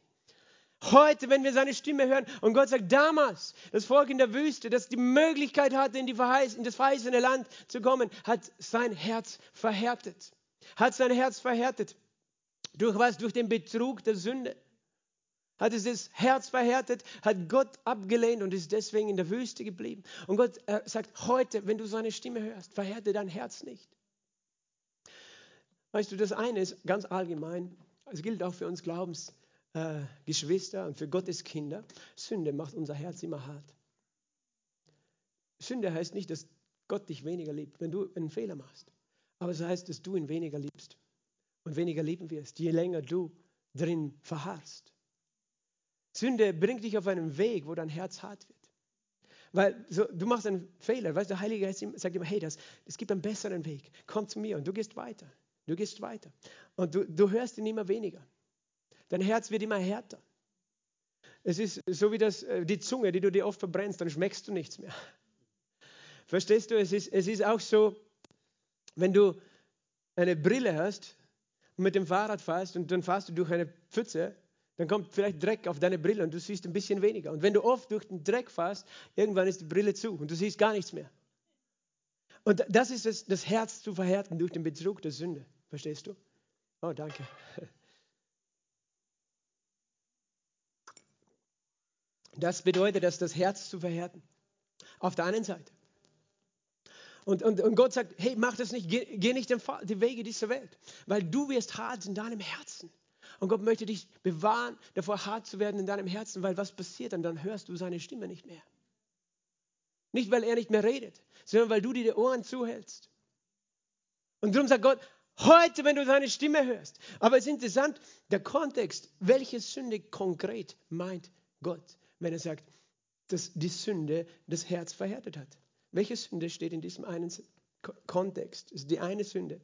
Heute, wenn wir seine Stimme hören und Gott sagt, damals, das Volk in der Wüste, das die Möglichkeit hatte, in, die Verheiß, in das verheißene Land zu kommen, hat sein Herz verhärtet. Hat sein Herz verhärtet. Durch was? Durch den Betrug der Sünde. Hat es das Herz verhärtet, hat Gott abgelehnt und ist deswegen in der Wüste geblieben. Und Gott sagt, heute, wenn du seine Stimme hörst, verhärte dein Herz nicht. Weißt du, das eine ist ganz allgemein, es gilt auch für uns Glaubensgeschwister äh, und für Gottes Kinder. Sünde macht unser Herz immer hart. Sünde heißt nicht, dass Gott dich weniger liebt, wenn du einen Fehler machst. Aber es heißt, dass du ihn weniger liebst und weniger lieben wirst, je länger du drin verharrst. Sünde bringt dich auf einen Weg, wo dein Herz hart wird. Weil so, du machst einen Fehler, weißt du, der Heilige Geist sagt immer, hey, das, es gibt einen besseren Weg, komm zu mir und du gehst weiter. Du gehst weiter. Und du, du hörst ihn immer weniger. Dein Herz wird immer härter. Es ist so wie das, äh, die Zunge, die du dir oft verbrennst, dann schmeckst du nichts mehr. Verstehst du? Es ist, es ist auch so, wenn du eine Brille hast und mit dem Fahrrad fährst und dann fährst du durch eine Pfütze, dann kommt vielleicht Dreck auf deine Brille und du siehst ein bisschen weniger. Und wenn du oft durch den Dreck fährst, irgendwann ist die Brille zu und du siehst gar nichts mehr. Und das ist es, das Herz zu verhärten durch den Betrug der Sünde. Verstehst du? Oh, danke. Das bedeutet, dass das Herz zu verhärten. Auf der einen Seite. Und, und, und Gott sagt, hey, mach das nicht, geh, geh nicht die Wege dieser Welt, weil du wirst hart in deinem Herzen. Und Gott möchte dich bewahren, davor hart zu werden in deinem Herzen, weil was passiert dann? Dann hörst du seine Stimme nicht mehr. Nicht, weil er nicht mehr redet, sondern weil du dir die Ohren zuhältst. Und darum sagt Gott, Heute, wenn du seine Stimme hörst. Aber es ist interessant, der Kontext, welche Sünde konkret meint Gott, wenn er sagt, dass die Sünde das Herz verhärtet hat. Welche Sünde steht in diesem einen Kontext? Das ist die eine Sünde.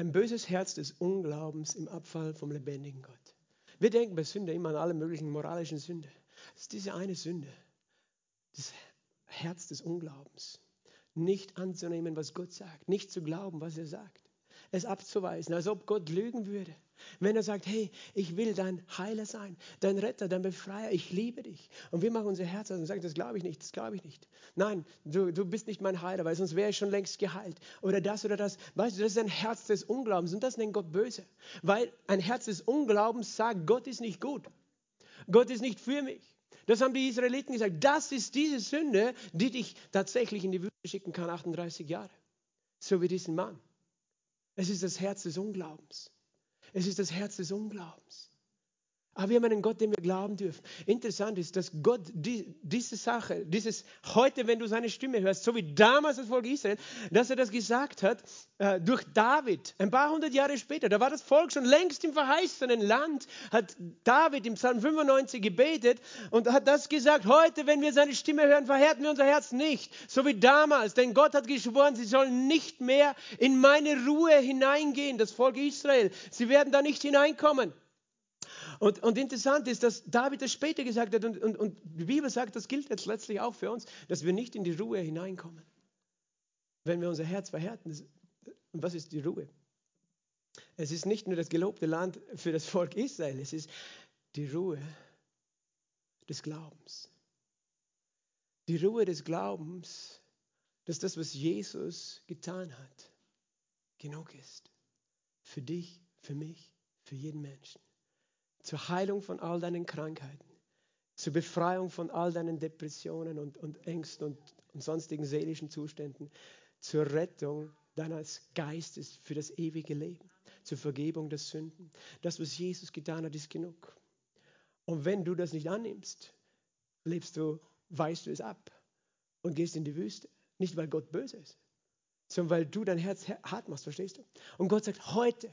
Ein böses Herz des Unglaubens im Abfall vom lebendigen Gott. Wir denken bei Sünde immer an alle möglichen moralischen Sünde. Das ist diese eine Sünde. Das Herz des Unglaubens nicht anzunehmen, was Gott sagt, nicht zu glauben, was er sagt. es abzuweisen, als ob Gott lügen würde. Wenn er sagt, hey, ich will dein Heiler sein, dein Retter, dein Befreier, ich liebe dich. Und wir machen unser Herz aus und sagen, das glaube ich nicht, das glaube ich nicht. Nein, du, du bist nicht mein Heiler, weil sonst wäre ich schon längst geheilt. Oder das oder das. Weißt du, das ist ein Herz des Unglaubens und das nennt Gott böse. Weil ein Herz des Unglaubens sagt, Gott ist nicht gut. Gott ist nicht für mich. Das haben die Israeliten gesagt. Das ist diese Sünde, die dich tatsächlich in die Wüste schicken kann, 38 Jahre. So wie diesen Mann. Es ist das Herz des Unglaubens. Es ist das Herz des Unglaubens. Aber wir haben einen Gott, dem wir glauben dürfen. Interessant ist, dass Gott die, diese Sache, dieses heute, wenn du seine Stimme hörst, so wie damals das Volk Israel, dass er das gesagt hat äh, durch David, ein paar hundert Jahre später, da war das Volk schon längst im verheißenen Land, hat David im Psalm 95 gebetet und hat das gesagt, heute, wenn wir seine Stimme hören, verhärten wir unser Herz nicht, so wie damals, denn Gott hat geschworen, sie sollen nicht mehr in meine Ruhe hineingehen, das Volk Israel, sie werden da nicht hineinkommen. Und, und interessant ist, dass David das später gesagt hat und, und, und die Bibel sagt, das gilt jetzt letztlich auch für uns, dass wir nicht in die Ruhe hineinkommen, wenn wir unser Herz verhärten. Und was ist die Ruhe? Es ist nicht nur das gelobte Land für das Volk Israel, es ist die Ruhe des Glaubens. Die Ruhe des Glaubens, dass das, was Jesus getan hat, genug ist. Für dich, für mich, für jeden Menschen zur Heilung von all deinen Krankheiten, zur Befreiung von all deinen Depressionen und, und Ängsten und, und sonstigen seelischen Zuständen, zur Rettung deines Geistes für das ewige Leben, zur Vergebung der Sünden. Das, was Jesus getan hat, ist genug. Und wenn du das nicht annimmst, lebst du, weißt du es ab und gehst in die Wüste. Nicht, weil Gott böse ist, sondern weil du dein Herz hart machst, verstehst du? Und Gott sagt, heute,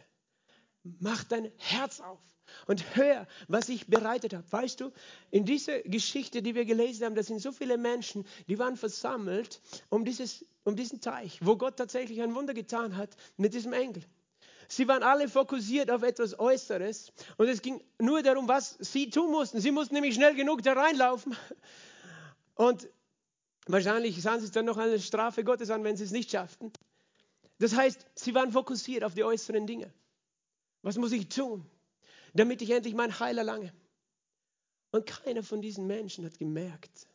mach dein Herz auf und hör, was ich bereitet habe. Weißt du, in dieser Geschichte, die wir gelesen haben, da sind so viele Menschen, die waren versammelt um, dieses, um diesen Teich, wo Gott tatsächlich ein Wunder getan hat mit diesem Engel. Sie waren alle fokussiert auf etwas Äußeres und es ging nur darum, was sie tun mussten. Sie mussten nämlich schnell genug da reinlaufen und wahrscheinlich sahen sie es dann noch eine Strafe Gottes an, wenn sie es nicht schafften. Das heißt, sie waren fokussiert auf die äußeren Dinge. Was muss ich tun? Damit ich endlich mein Heil erlange. Und keiner von diesen Menschen hat gemerkt,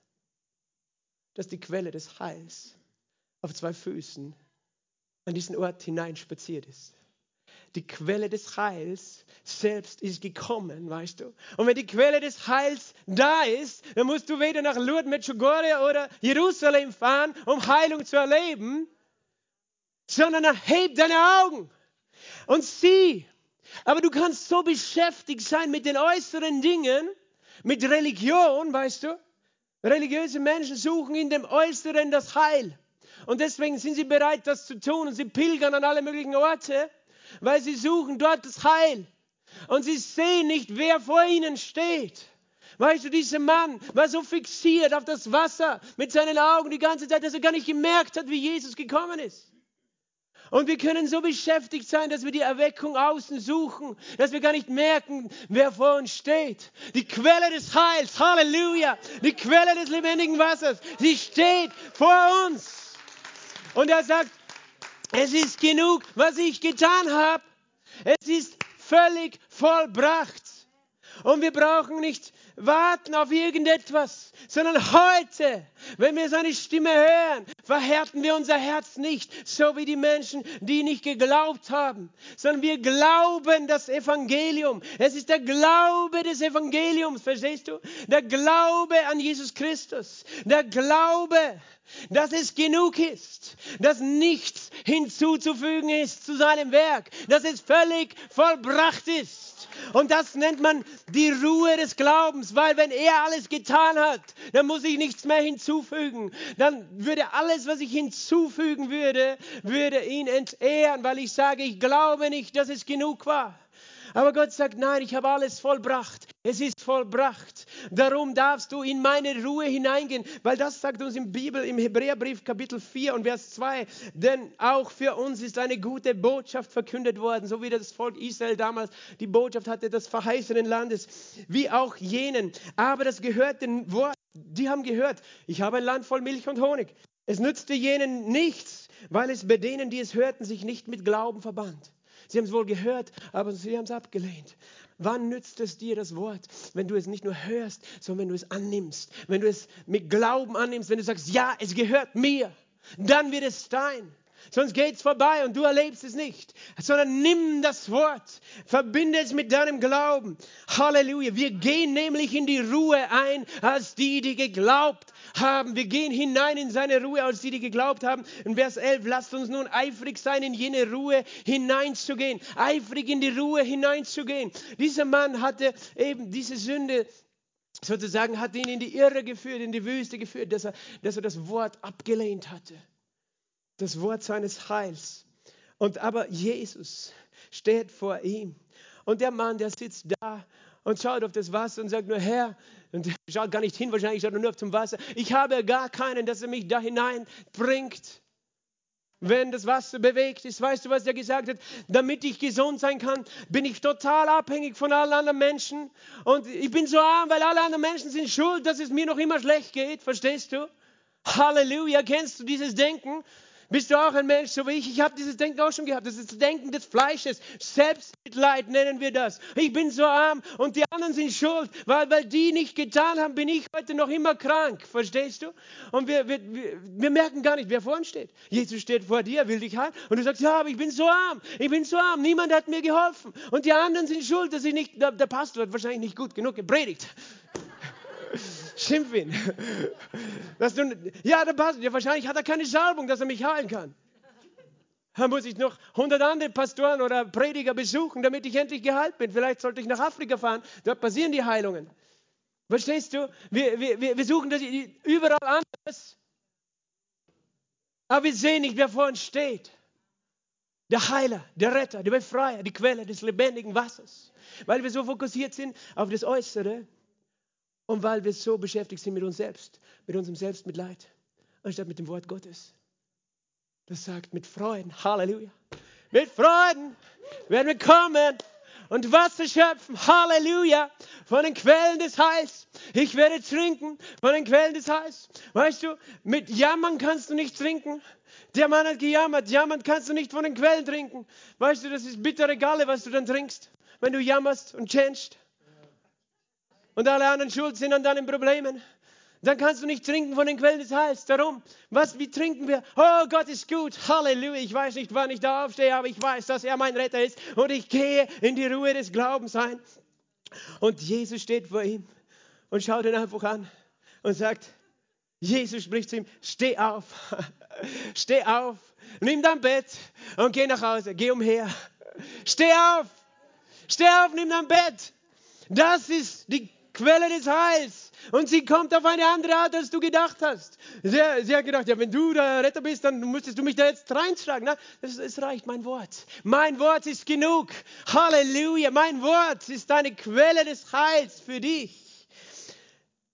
dass die Quelle des Heils auf zwei Füßen an diesen Ort hineinspaziert ist. Die Quelle des Heils selbst ist gekommen, weißt du. Und wenn die Quelle des Heils da ist, dann musst du weder nach Lourdes, Medjugorje oder Jerusalem fahren, um Heilung zu erleben, sondern erheb deine Augen und sieh, aber du kannst so beschäftigt sein mit den äußeren Dingen, mit Religion, weißt du? Religiöse Menschen suchen in dem Äußeren das Heil. Und deswegen sind sie bereit, das zu tun. Und sie pilgern an alle möglichen Orte, weil sie suchen dort das Heil. Und sie sehen nicht, wer vor ihnen steht. Weißt du, dieser Mann war so fixiert auf das Wasser mit seinen Augen die ganze Zeit, dass er gar nicht gemerkt hat, wie Jesus gekommen ist. Und wir können so beschäftigt sein, dass wir die Erweckung außen suchen, dass wir gar nicht merken, wer vor uns steht. Die Quelle des Heils, Halleluja, die Quelle des lebendigen Wassers, sie steht vor uns. Und er sagt, es ist genug, was ich getan habe. Es ist völlig vollbracht. Und wir brauchen nicht warten auf irgendetwas, sondern heute, wenn wir seine Stimme hören, verhärten wir unser Herz nicht, so wie die Menschen, die nicht geglaubt haben, sondern wir glauben das Evangelium. Es ist der Glaube des Evangeliums, verstehst du? Der Glaube an Jesus Christus. Der Glaube, dass es genug ist, dass nichts hinzuzufügen ist zu seinem Werk, dass es völlig vollbracht ist. Und das nennt man die Ruhe des Glaubens, weil wenn er alles getan hat, dann muss ich nichts mehr hinzufügen. Dann würde alles, was ich hinzufügen würde, würde ihn entehren, weil ich sage, ich glaube nicht, dass es genug war. Aber Gott sagt, nein, ich habe alles vollbracht. Es ist vollbracht. Darum darfst du in meine Ruhe hineingehen, weil das sagt uns im Bibel, im Hebräerbrief Kapitel 4 und Vers 2, denn auch für uns ist eine gute Botschaft verkündet worden, so wie das Volk Israel damals die Botschaft hatte des verheißenen Landes, wie auch jenen. Aber das gehört den Wort, die haben gehört, ich habe ein Land voll Milch und Honig. Es nützte jenen nichts, weil es bei denen, die es hörten, sich nicht mit Glauben verband. Sie haben es wohl gehört, aber sie haben es abgelehnt. Wann nützt es dir das Wort, wenn du es nicht nur hörst, sondern wenn du es annimmst, wenn du es mit Glauben annimmst, wenn du sagst, ja, es gehört mir, dann wird es dein. Sonst geht es vorbei und du erlebst es nicht. Sondern nimm das Wort, verbinde es mit deinem Glauben. Halleluja. Wir gehen nämlich in die Ruhe ein, als die, die geglaubt haben. Wir gehen hinein in seine Ruhe, als die, die geglaubt haben. In Vers 11, lasst uns nun eifrig sein, in jene Ruhe hineinzugehen. Eifrig in die Ruhe hineinzugehen. Dieser Mann hatte eben diese Sünde sozusagen, hat ihn in die Irre geführt, in die Wüste geführt, dass er, dass er das Wort abgelehnt hatte das Wort seines Heils. Und aber Jesus steht vor ihm. Und der Mann, der sitzt da und schaut auf das Wasser und sagt nur, Herr, und schaut gar nicht hin, wahrscheinlich schaut er nur auf zum Wasser. Ich habe gar keinen, dass er mich da hineinbringt. Wenn das Wasser bewegt ist, weißt du, was er gesagt hat? Damit ich gesund sein kann, bin ich total abhängig von allen anderen Menschen. Und ich bin so arm, weil alle anderen Menschen sind schuld, dass es mir noch immer schlecht geht. Verstehst du? Halleluja, kennst du dieses Denken? Bist du auch ein Mensch, so wie ich? Ich habe dieses Denken auch schon gehabt. Das ist das Denken des Fleisches. Selbstmitleid nennen wir das. Ich bin so arm und die anderen sind schuld, weil, weil die nicht getan haben, bin ich heute noch immer krank. Verstehst du? Und wir, wir, wir merken gar nicht, wer vor uns steht. Jesus steht vor dir, will dich heilen. Und du sagst, ja, aber ich bin so arm. Ich bin so arm. Niemand hat mir geholfen. Und die anderen sind schuld, dass ich nicht, der, Pastor hat wahrscheinlich nicht gut genug gepredigt. Schimpf ihn. Dass du, ja, der Pastor, ja, wahrscheinlich hat er keine Salbung, dass er mich heilen kann. Da muss ich noch 100 andere Pastoren oder Prediger besuchen, damit ich endlich geheilt bin. Vielleicht sollte ich nach Afrika fahren, dort passieren die Heilungen. Verstehst du? Wir, wir, wir suchen das überall anders. Aber wir sehen nicht, wer vor uns steht. Der Heiler, der Retter, der Befreier, die Quelle des lebendigen Wassers. Weil wir so fokussiert sind auf das Äußere, und weil wir so beschäftigt sind mit uns selbst, mit unserem Selbstmitleid, anstatt mit dem Wort Gottes. Das sagt mit Freuden, Halleluja. Mit Freuden werden wir kommen und Wasser schöpfen, Halleluja, von den Quellen des Heils. Ich werde trinken von den Quellen des Heils. Weißt du, mit Jammern kannst du nicht trinken. Der Mann hat gejammert, jammern kannst du nicht von den Quellen trinken. Weißt du, das ist bittere Galle, was du dann trinkst, wenn du jammerst und chanst und alle anderen schuld sind an deinen Problemen, dann kannst du nicht trinken von den Quellen des Heils. Darum, was, wie trinken wir? Oh, Gott ist gut. Halleluja. Ich weiß nicht, wann ich da aufstehe, aber ich weiß, dass er mein Retter ist. Und ich gehe in die Ruhe des Glaubens ein. Und Jesus steht vor ihm und schaut ihn einfach an und sagt, Jesus spricht zu ihm, steh auf, (laughs) steh auf, nimm dein Bett und geh nach Hause, geh umher. Steh auf, steh auf, nimm dein Bett. Das ist die Quelle des Heils. Und sie kommt auf eine andere Art, als du gedacht hast. Sie, sie hat gedacht, ja, wenn du der Retter bist, dann müsstest du mich da jetzt reinschlagen. Na, es, es reicht, mein Wort. Mein Wort ist genug. Halleluja. Mein Wort ist eine Quelle des Heils für dich.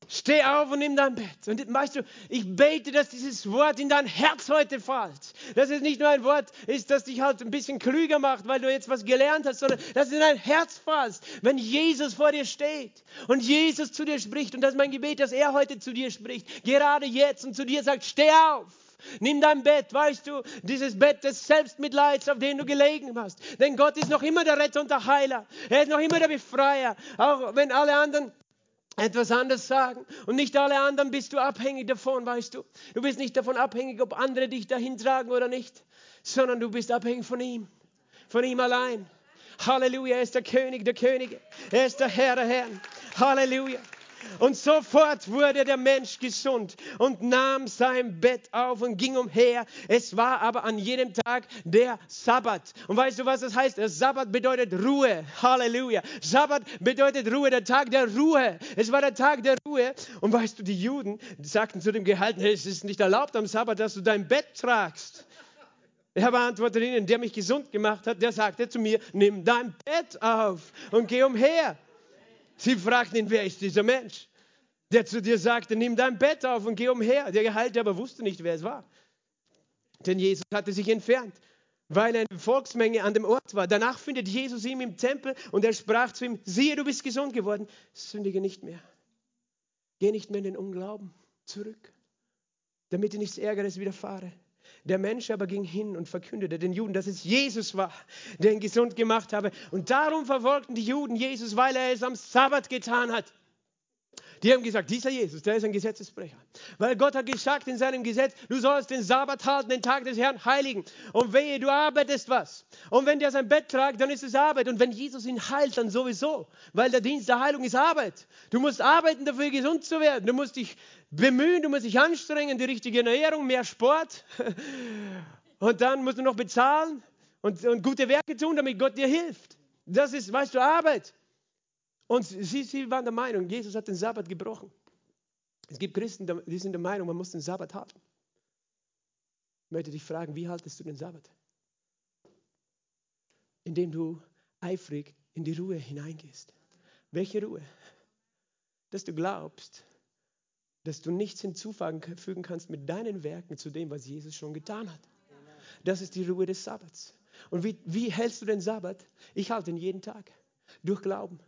Steh auf und nimm dein Bett. Und weißt du, ich bete, dass dieses Wort in dein Herz heute fällt. Dass es nicht nur ein Wort ist, das dich halt ein bisschen klüger macht, weil du jetzt was gelernt hast, sondern dass es in dein Herz fällt, wenn Jesus vor dir steht und Jesus zu dir spricht. Und das ist mein Gebet, dass er heute zu dir spricht. Gerade jetzt und zu dir sagt, steh auf. Nimm dein Bett, weißt du, dieses Bett des Selbstmitleids, auf dem du gelegen hast. Denn Gott ist noch immer der Retter und der Heiler. Er ist noch immer der Befreier. Auch wenn alle anderen etwas anderes sagen. Und nicht alle anderen bist du abhängig davon, weißt du. Du bist nicht davon abhängig, ob andere dich dahin tragen oder nicht, sondern du bist abhängig von ihm. Von ihm allein. Halleluja, er ist der König der Könige. Er ist der Herr der Herren. Halleluja. Und sofort wurde der Mensch gesund und nahm sein Bett auf und ging umher. Es war aber an jedem Tag der Sabbat. Und weißt du, was das heißt? Der Sabbat bedeutet Ruhe. Halleluja. Sabbat bedeutet Ruhe, der Tag der Ruhe. Es war der Tag der Ruhe. Und weißt du, die Juden sagten zu dem Gehalten, es ist nicht erlaubt am Sabbat, dass du dein Bett tragst. Er beantwortete ihnen, der mich gesund gemacht hat, der sagte zu mir, nimm dein Bett auf und geh umher. Sie fragten ihn, wer ist dieser Mensch, der zu dir sagte, nimm dein Bett auf und geh umher. Der Geheilte aber wusste nicht, wer es war. Denn Jesus hatte sich entfernt, weil eine Volksmenge an dem Ort war. Danach findet Jesus ihn im Tempel und er sprach zu ihm, siehe, du bist gesund geworden, sündige nicht mehr. Geh nicht mehr in den Unglauben zurück. damit dir nichts Ärgeres widerfahre. Der Mensch aber ging hin und verkündete den Juden, dass es Jesus war, der ihn gesund gemacht habe. Und darum verfolgten die Juden Jesus, weil er es am Sabbat getan hat. Die haben gesagt, dieser Jesus, der ist ein Gesetzesbrecher. Weil Gott hat gesagt in seinem Gesetz, du sollst den Sabbat halten, den Tag des Herrn heiligen. Und wehe, du arbeitest was. Und wenn der sein Bett tragt, dann ist es Arbeit. Und wenn Jesus ihn heilt, dann sowieso. Weil der Dienst der Heilung ist Arbeit. Du musst arbeiten, dafür gesund zu werden. Du musst dich bemühen, du musst dich anstrengen, die richtige Ernährung, mehr Sport. (laughs) Und dann musst du noch bezahlen und, und gute Werke tun, damit Gott dir hilft. Das ist, weißt du, Arbeit. Und sie, sie waren der Meinung, Jesus hat den Sabbat gebrochen. Es gibt Christen, die sind der Meinung, man muss den Sabbat halten. Ich möchte dich fragen, wie haltest du den Sabbat? Indem du eifrig in die Ruhe hineingehst. Welche Ruhe? Dass du glaubst, dass du nichts hinzufügen kannst mit deinen Werken zu dem, was Jesus schon getan hat. Das ist die Ruhe des Sabbats. Und wie, wie hältst du den Sabbat? Ich halte ihn jeden Tag. Durch Glauben.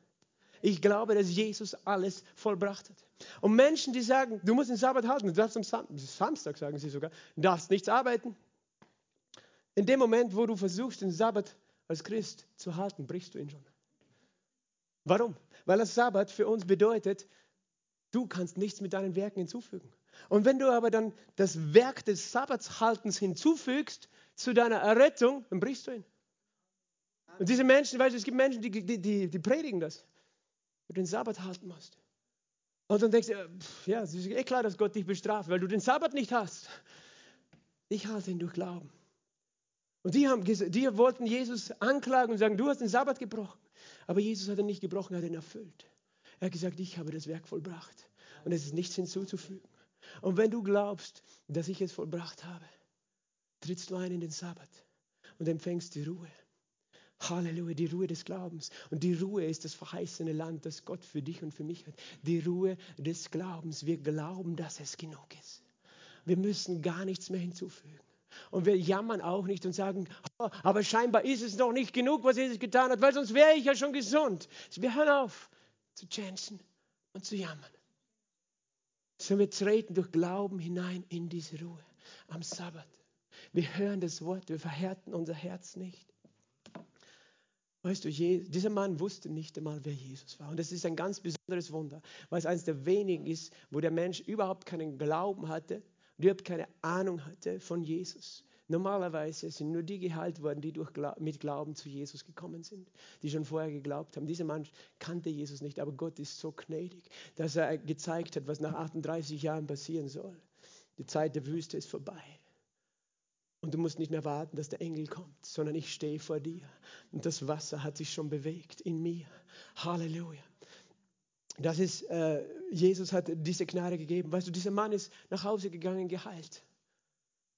Ich glaube, dass Jesus alles vollbracht hat. Und Menschen, die sagen, du musst den Sabbat halten, du darfst am Sam Samstag, sagen sie sogar, darfst nichts arbeiten. In dem Moment, wo du versuchst, den Sabbat als Christ zu halten, brichst du ihn schon. Warum? Weil das Sabbat für uns bedeutet, du kannst nichts mit deinen Werken hinzufügen. Und wenn du aber dann das Werk des Sabbatshaltens hinzufügst zu deiner Errettung, dann brichst du ihn. Und diese Menschen, weißt du, es gibt Menschen, die, die, die, die predigen das du den Sabbat halten musst. Und dann denkst du, ja, es ist eh klar, dass Gott dich bestraft, weil du den Sabbat nicht hast. Ich halte ihn durch Glauben. Und die, haben, die wollten Jesus anklagen und sagen, du hast den Sabbat gebrochen. Aber Jesus hat ihn nicht gebrochen, er hat ihn erfüllt. Er hat gesagt, ich habe das Werk vollbracht. Und es ist nichts hinzuzufügen. Und wenn du glaubst, dass ich es vollbracht habe, trittst du ein in den Sabbat und empfängst die Ruhe. Halleluja, die Ruhe des Glaubens. Und die Ruhe ist das verheißene Land, das Gott für dich und für mich hat. Die Ruhe des Glaubens. Wir glauben, dass es genug ist. Wir müssen gar nichts mehr hinzufügen. Und wir jammern auch nicht und sagen, oh, aber scheinbar ist es noch nicht genug, was Jesus getan hat, weil sonst wäre ich ja schon gesund. Wir hören auf zu changen und zu jammern. Sondern wir treten durch Glauben hinein in diese Ruhe am Sabbat. Wir hören das Wort, wir verhärten unser Herz nicht. Weißt du, dieser Mann wusste nicht einmal, wer Jesus war. Und das ist ein ganz besonderes Wunder, weil es eines der wenigen ist, wo der Mensch überhaupt keinen Glauben hatte überhaupt keine Ahnung hatte von Jesus. Normalerweise sind nur die geheilt worden, die durch, mit Glauben zu Jesus gekommen sind, die schon vorher geglaubt haben. Dieser Mann kannte Jesus nicht, aber Gott ist so gnädig, dass er gezeigt hat, was nach 38 Jahren passieren soll. Die Zeit der Wüste ist vorbei. Und du musst nicht mehr warten, dass der Engel kommt, sondern ich stehe vor dir. Und das Wasser hat sich schon bewegt in mir. Halleluja. Das ist, äh, Jesus hat diese Gnade gegeben. Weißt du, dieser Mann ist nach Hause gegangen, geheilt.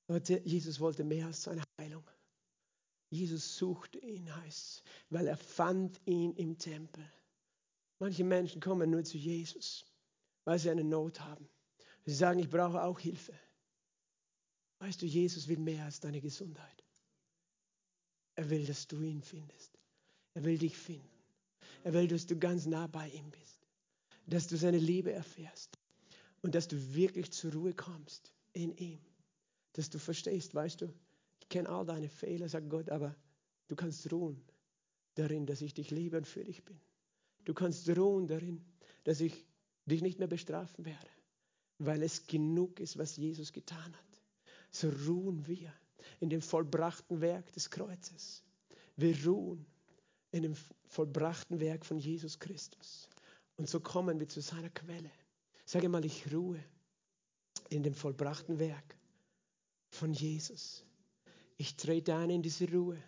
Aber Jesus wollte mehr als seine Heilung. Jesus suchte ihn, heißt weil er fand ihn im Tempel. Manche Menschen kommen nur zu Jesus, weil sie eine Not haben. Sie sagen, ich brauche auch Hilfe. Weißt du, Jesus will mehr als deine Gesundheit. Er will, dass du ihn findest. Er will dich finden. Er will, dass du ganz nah bei ihm bist. Dass du seine Liebe erfährst. Und dass du wirklich zur Ruhe kommst in ihm. Dass du verstehst, weißt du, ich kenne all deine Fehler, sagt Gott, aber du kannst ruhen darin, dass ich dich liebe und für dich bin. Du kannst ruhen darin, dass ich dich nicht mehr bestrafen werde, weil es genug ist, was Jesus getan hat so ruhen wir in dem vollbrachten Werk des Kreuzes. Wir ruhen in dem vollbrachten Werk von Jesus Christus. Und so kommen wir zu seiner Quelle. Sage mal, ich ruhe in dem vollbrachten Werk von Jesus. Ich trete ein in diese Ruhe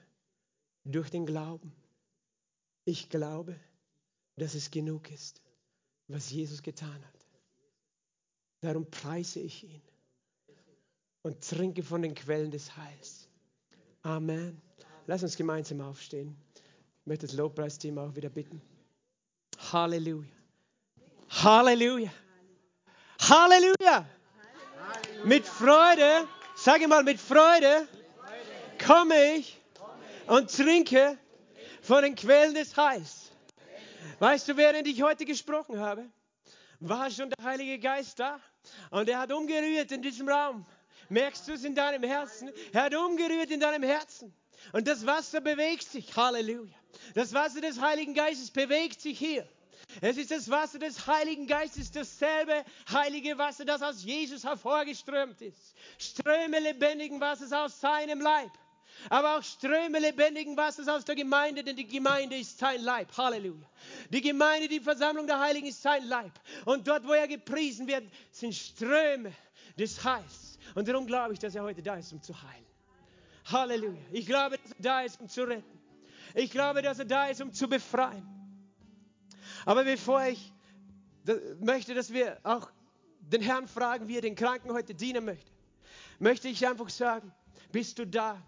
durch den Glauben. Ich glaube, dass es genug ist, was Jesus getan hat. Darum preise ich ihn und trinke von den Quellen des Heils. Amen. Lass uns gemeinsam aufstehen. Ich möchte das Lobpreisteam auch wieder bitten. Halleluja. Halleluja. Halleluja. Mit Freude, sage mal mit Freude, komme ich und trinke von den Quellen des Heils. Weißt du, während ich heute gesprochen habe, war schon der Heilige Geist da? Und er hat umgerührt in diesem Raum. Merkst du es in deinem Herzen? Er hat umgerührt in deinem Herzen. Und das Wasser bewegt sich. Halleluja. Das Wasser des Heiligen Geistes bewegt sich hier. Es ist das Wasser des Heiligen Geistes, dasselbe heilige Wasser, das aus Jesus hervorgeströmt ist. Ströme lebendigen Wassers aus seinem Leib. Aber auch Ströme lebendigen Wassers aus der Gemeinde, denn die Gemeinde ist sein Leib. Halleluja. Die Gemeinde, die Versammlung der Heiligen ist sein Leib. Und dort, wo er gepriesen wird, sind Ströme des Heils. Und darum glaube ich, dass er heute da ist, um zu heilen. Halleluja. Ich glaube, dass er da ist, um zu retten. Ich glaube, dass er da ist, um zu befreien. Aber bevor ich möchte, dass wir auch den Herrn fragen, wie er den Kranken heute dienen möchte, möchte ich einfach sagen, bist du da?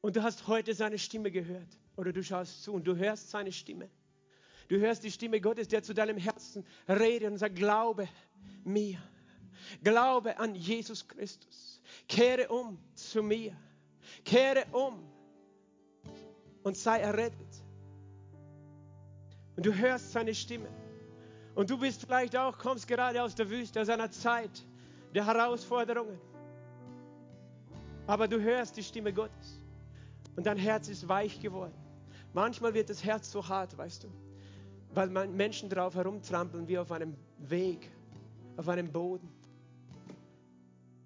Und du hast heute seine Stimme gehört. Oder du schaust zu und du hörst seine Stimme. Du hörst die Stimme Gottes, der zu deinem Herzen redet und sagt, glaube mir. Glaube an Jesus Christus. Kehre um zu mir. Kehre um und sei errettet. Und du hörst seine Stimme. Und du bist vielleicht auch, kommst gerade aus der Wüste, aus einer Zeit der Herausforderungen. Aber du hörst die Stimme Gottes. Und dein Herz ist weich geworden. Manchmal wird das Herz so hart, weißt du, weil Menschen drauf herumtrampeln wie auf einem Weg, auf einem Boden.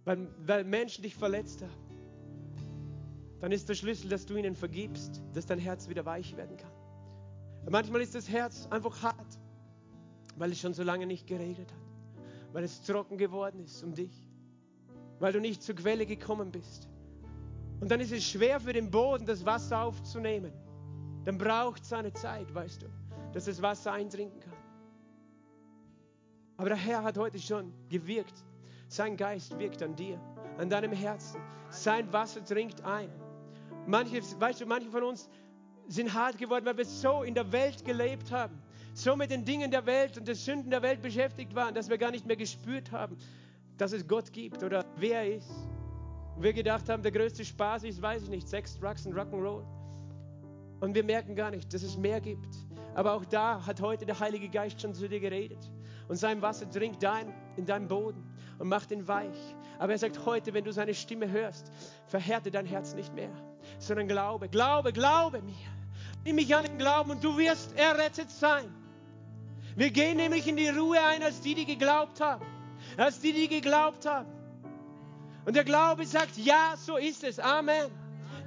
Weil, weil Menschen dich verletzt haben. Dann ist der Schlüssel, dass du ihnen vergibst, dass dein Herz wieder weich werden kann. Manchmal ist das Herz einfach hart, weil es schon so lange nicht geregnet hat, weil es trocken geworden ist um dich, weil du nicht zur Quelle gekommen bist. Und dann ist es schwer für den Boden, das Wasser aufzunehmen. Dann braucht es seine Zeit, weißt du, dass das Wasser eintrinken kann. Aber der Herr hat heute schon gewirkt. Sein Geist wirkt an dir, an deinem Herzen. Sein Wasser trinkt ein. Manche, weißt du, manche von uns sind hart geworden, weil wir so in der Welt gelebt haben, so mit den Dingen der Welt und den Sünden der Welt beschäftigt waren, dass wir gar nicht mehr gespürt haben, dass es Gott gibt oder wer er ist. Wir gedacht haben, der größte Spaß ist, weiß ich nicht, Sex, Drugs und Rock'n'Roll. Und wir merken gar nicht, dass es mehr gibt. Aber auch da hat heute der Heilige Geist schon zu dir geredet. Und sein Wasser dringt ein in deinen Boden und macht ihn weich. Aber er sagt heute, wenn du seine Stimme hörst, verhärte dein Herz nicht mehr, sondern glaube, glaube, glaube mir. Nimm mich an den Glauben und du wirst errettet sein. Wir gehen nämlich in die Ruhe ein als die, die geglaubt haben. Als die, die geglaubt haben. Und der Glaube sagt, ja, so ist es. Amen.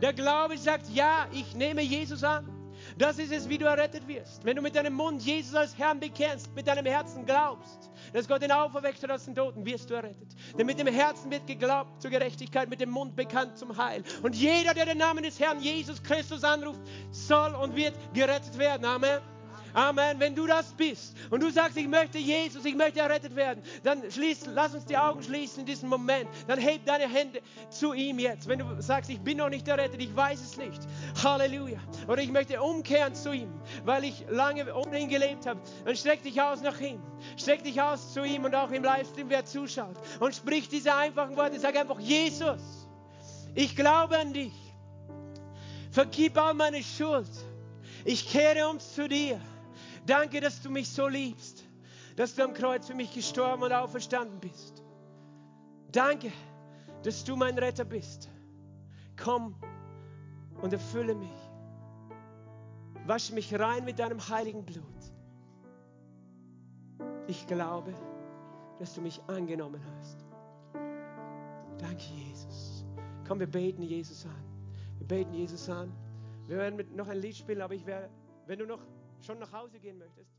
Der Glaube sagt, ja, ich nehme Jesus an. Das ist es, wie du errettet wirst. Wenn du mit deinem Mund Jesus als Herrn bekennst, mit deinem Herzen glaubst, dass Gott ihn auferweckt hat aus den Toten, wirst du errettet. Denn mit dem Herzen wird geglaubt zur Gerechtigkeit, mit dem Mund bekannt zum Heil. Und jeder, der den Namen des Herrn Jesus Christus anruft, soll und wird gerettet werden. Amen. Amen. Wenn du das bist und du sagst, ich möchte Jesus, ich möchte errettet werden, dann schließ, lass uns die Augen schließen in diesem Moment. Dann heb deine Hände zu ihm jetzt. Wenn du sagst, ich bin noch nicht errettet, ich weiß es nicht. Halleluja. Oder ich möchte umkehren zu ihm, weil ich lange ohne ihn gelebt habe. Dann streck dich aus nach ihm. Streck dich aus zu ihm und auch im Livestream, wer zuschaut. Und sprich diese einfachen Worte. Sag einfach, Jesus, ich glaube an dich. Vergib all meine Schuld. Ich kehre um zu dir. Danke, dass du mich so liebst, dass du am Kreuz für mich gestorben und auferstanden bist. Danke, dass du mein Retter bist. Komm und erfülle mich. Wasche mich rein mit deinem heiligen Blut. Ich glaube, dass du mich angenommen hast. Danke, Jesus. Komm, wir beten Jesus an. Wir beten Jesus an. Wir werden mit noch ein Lied spielen, aber ich werde, wenn du noch schon nach Hause gehen möchtest,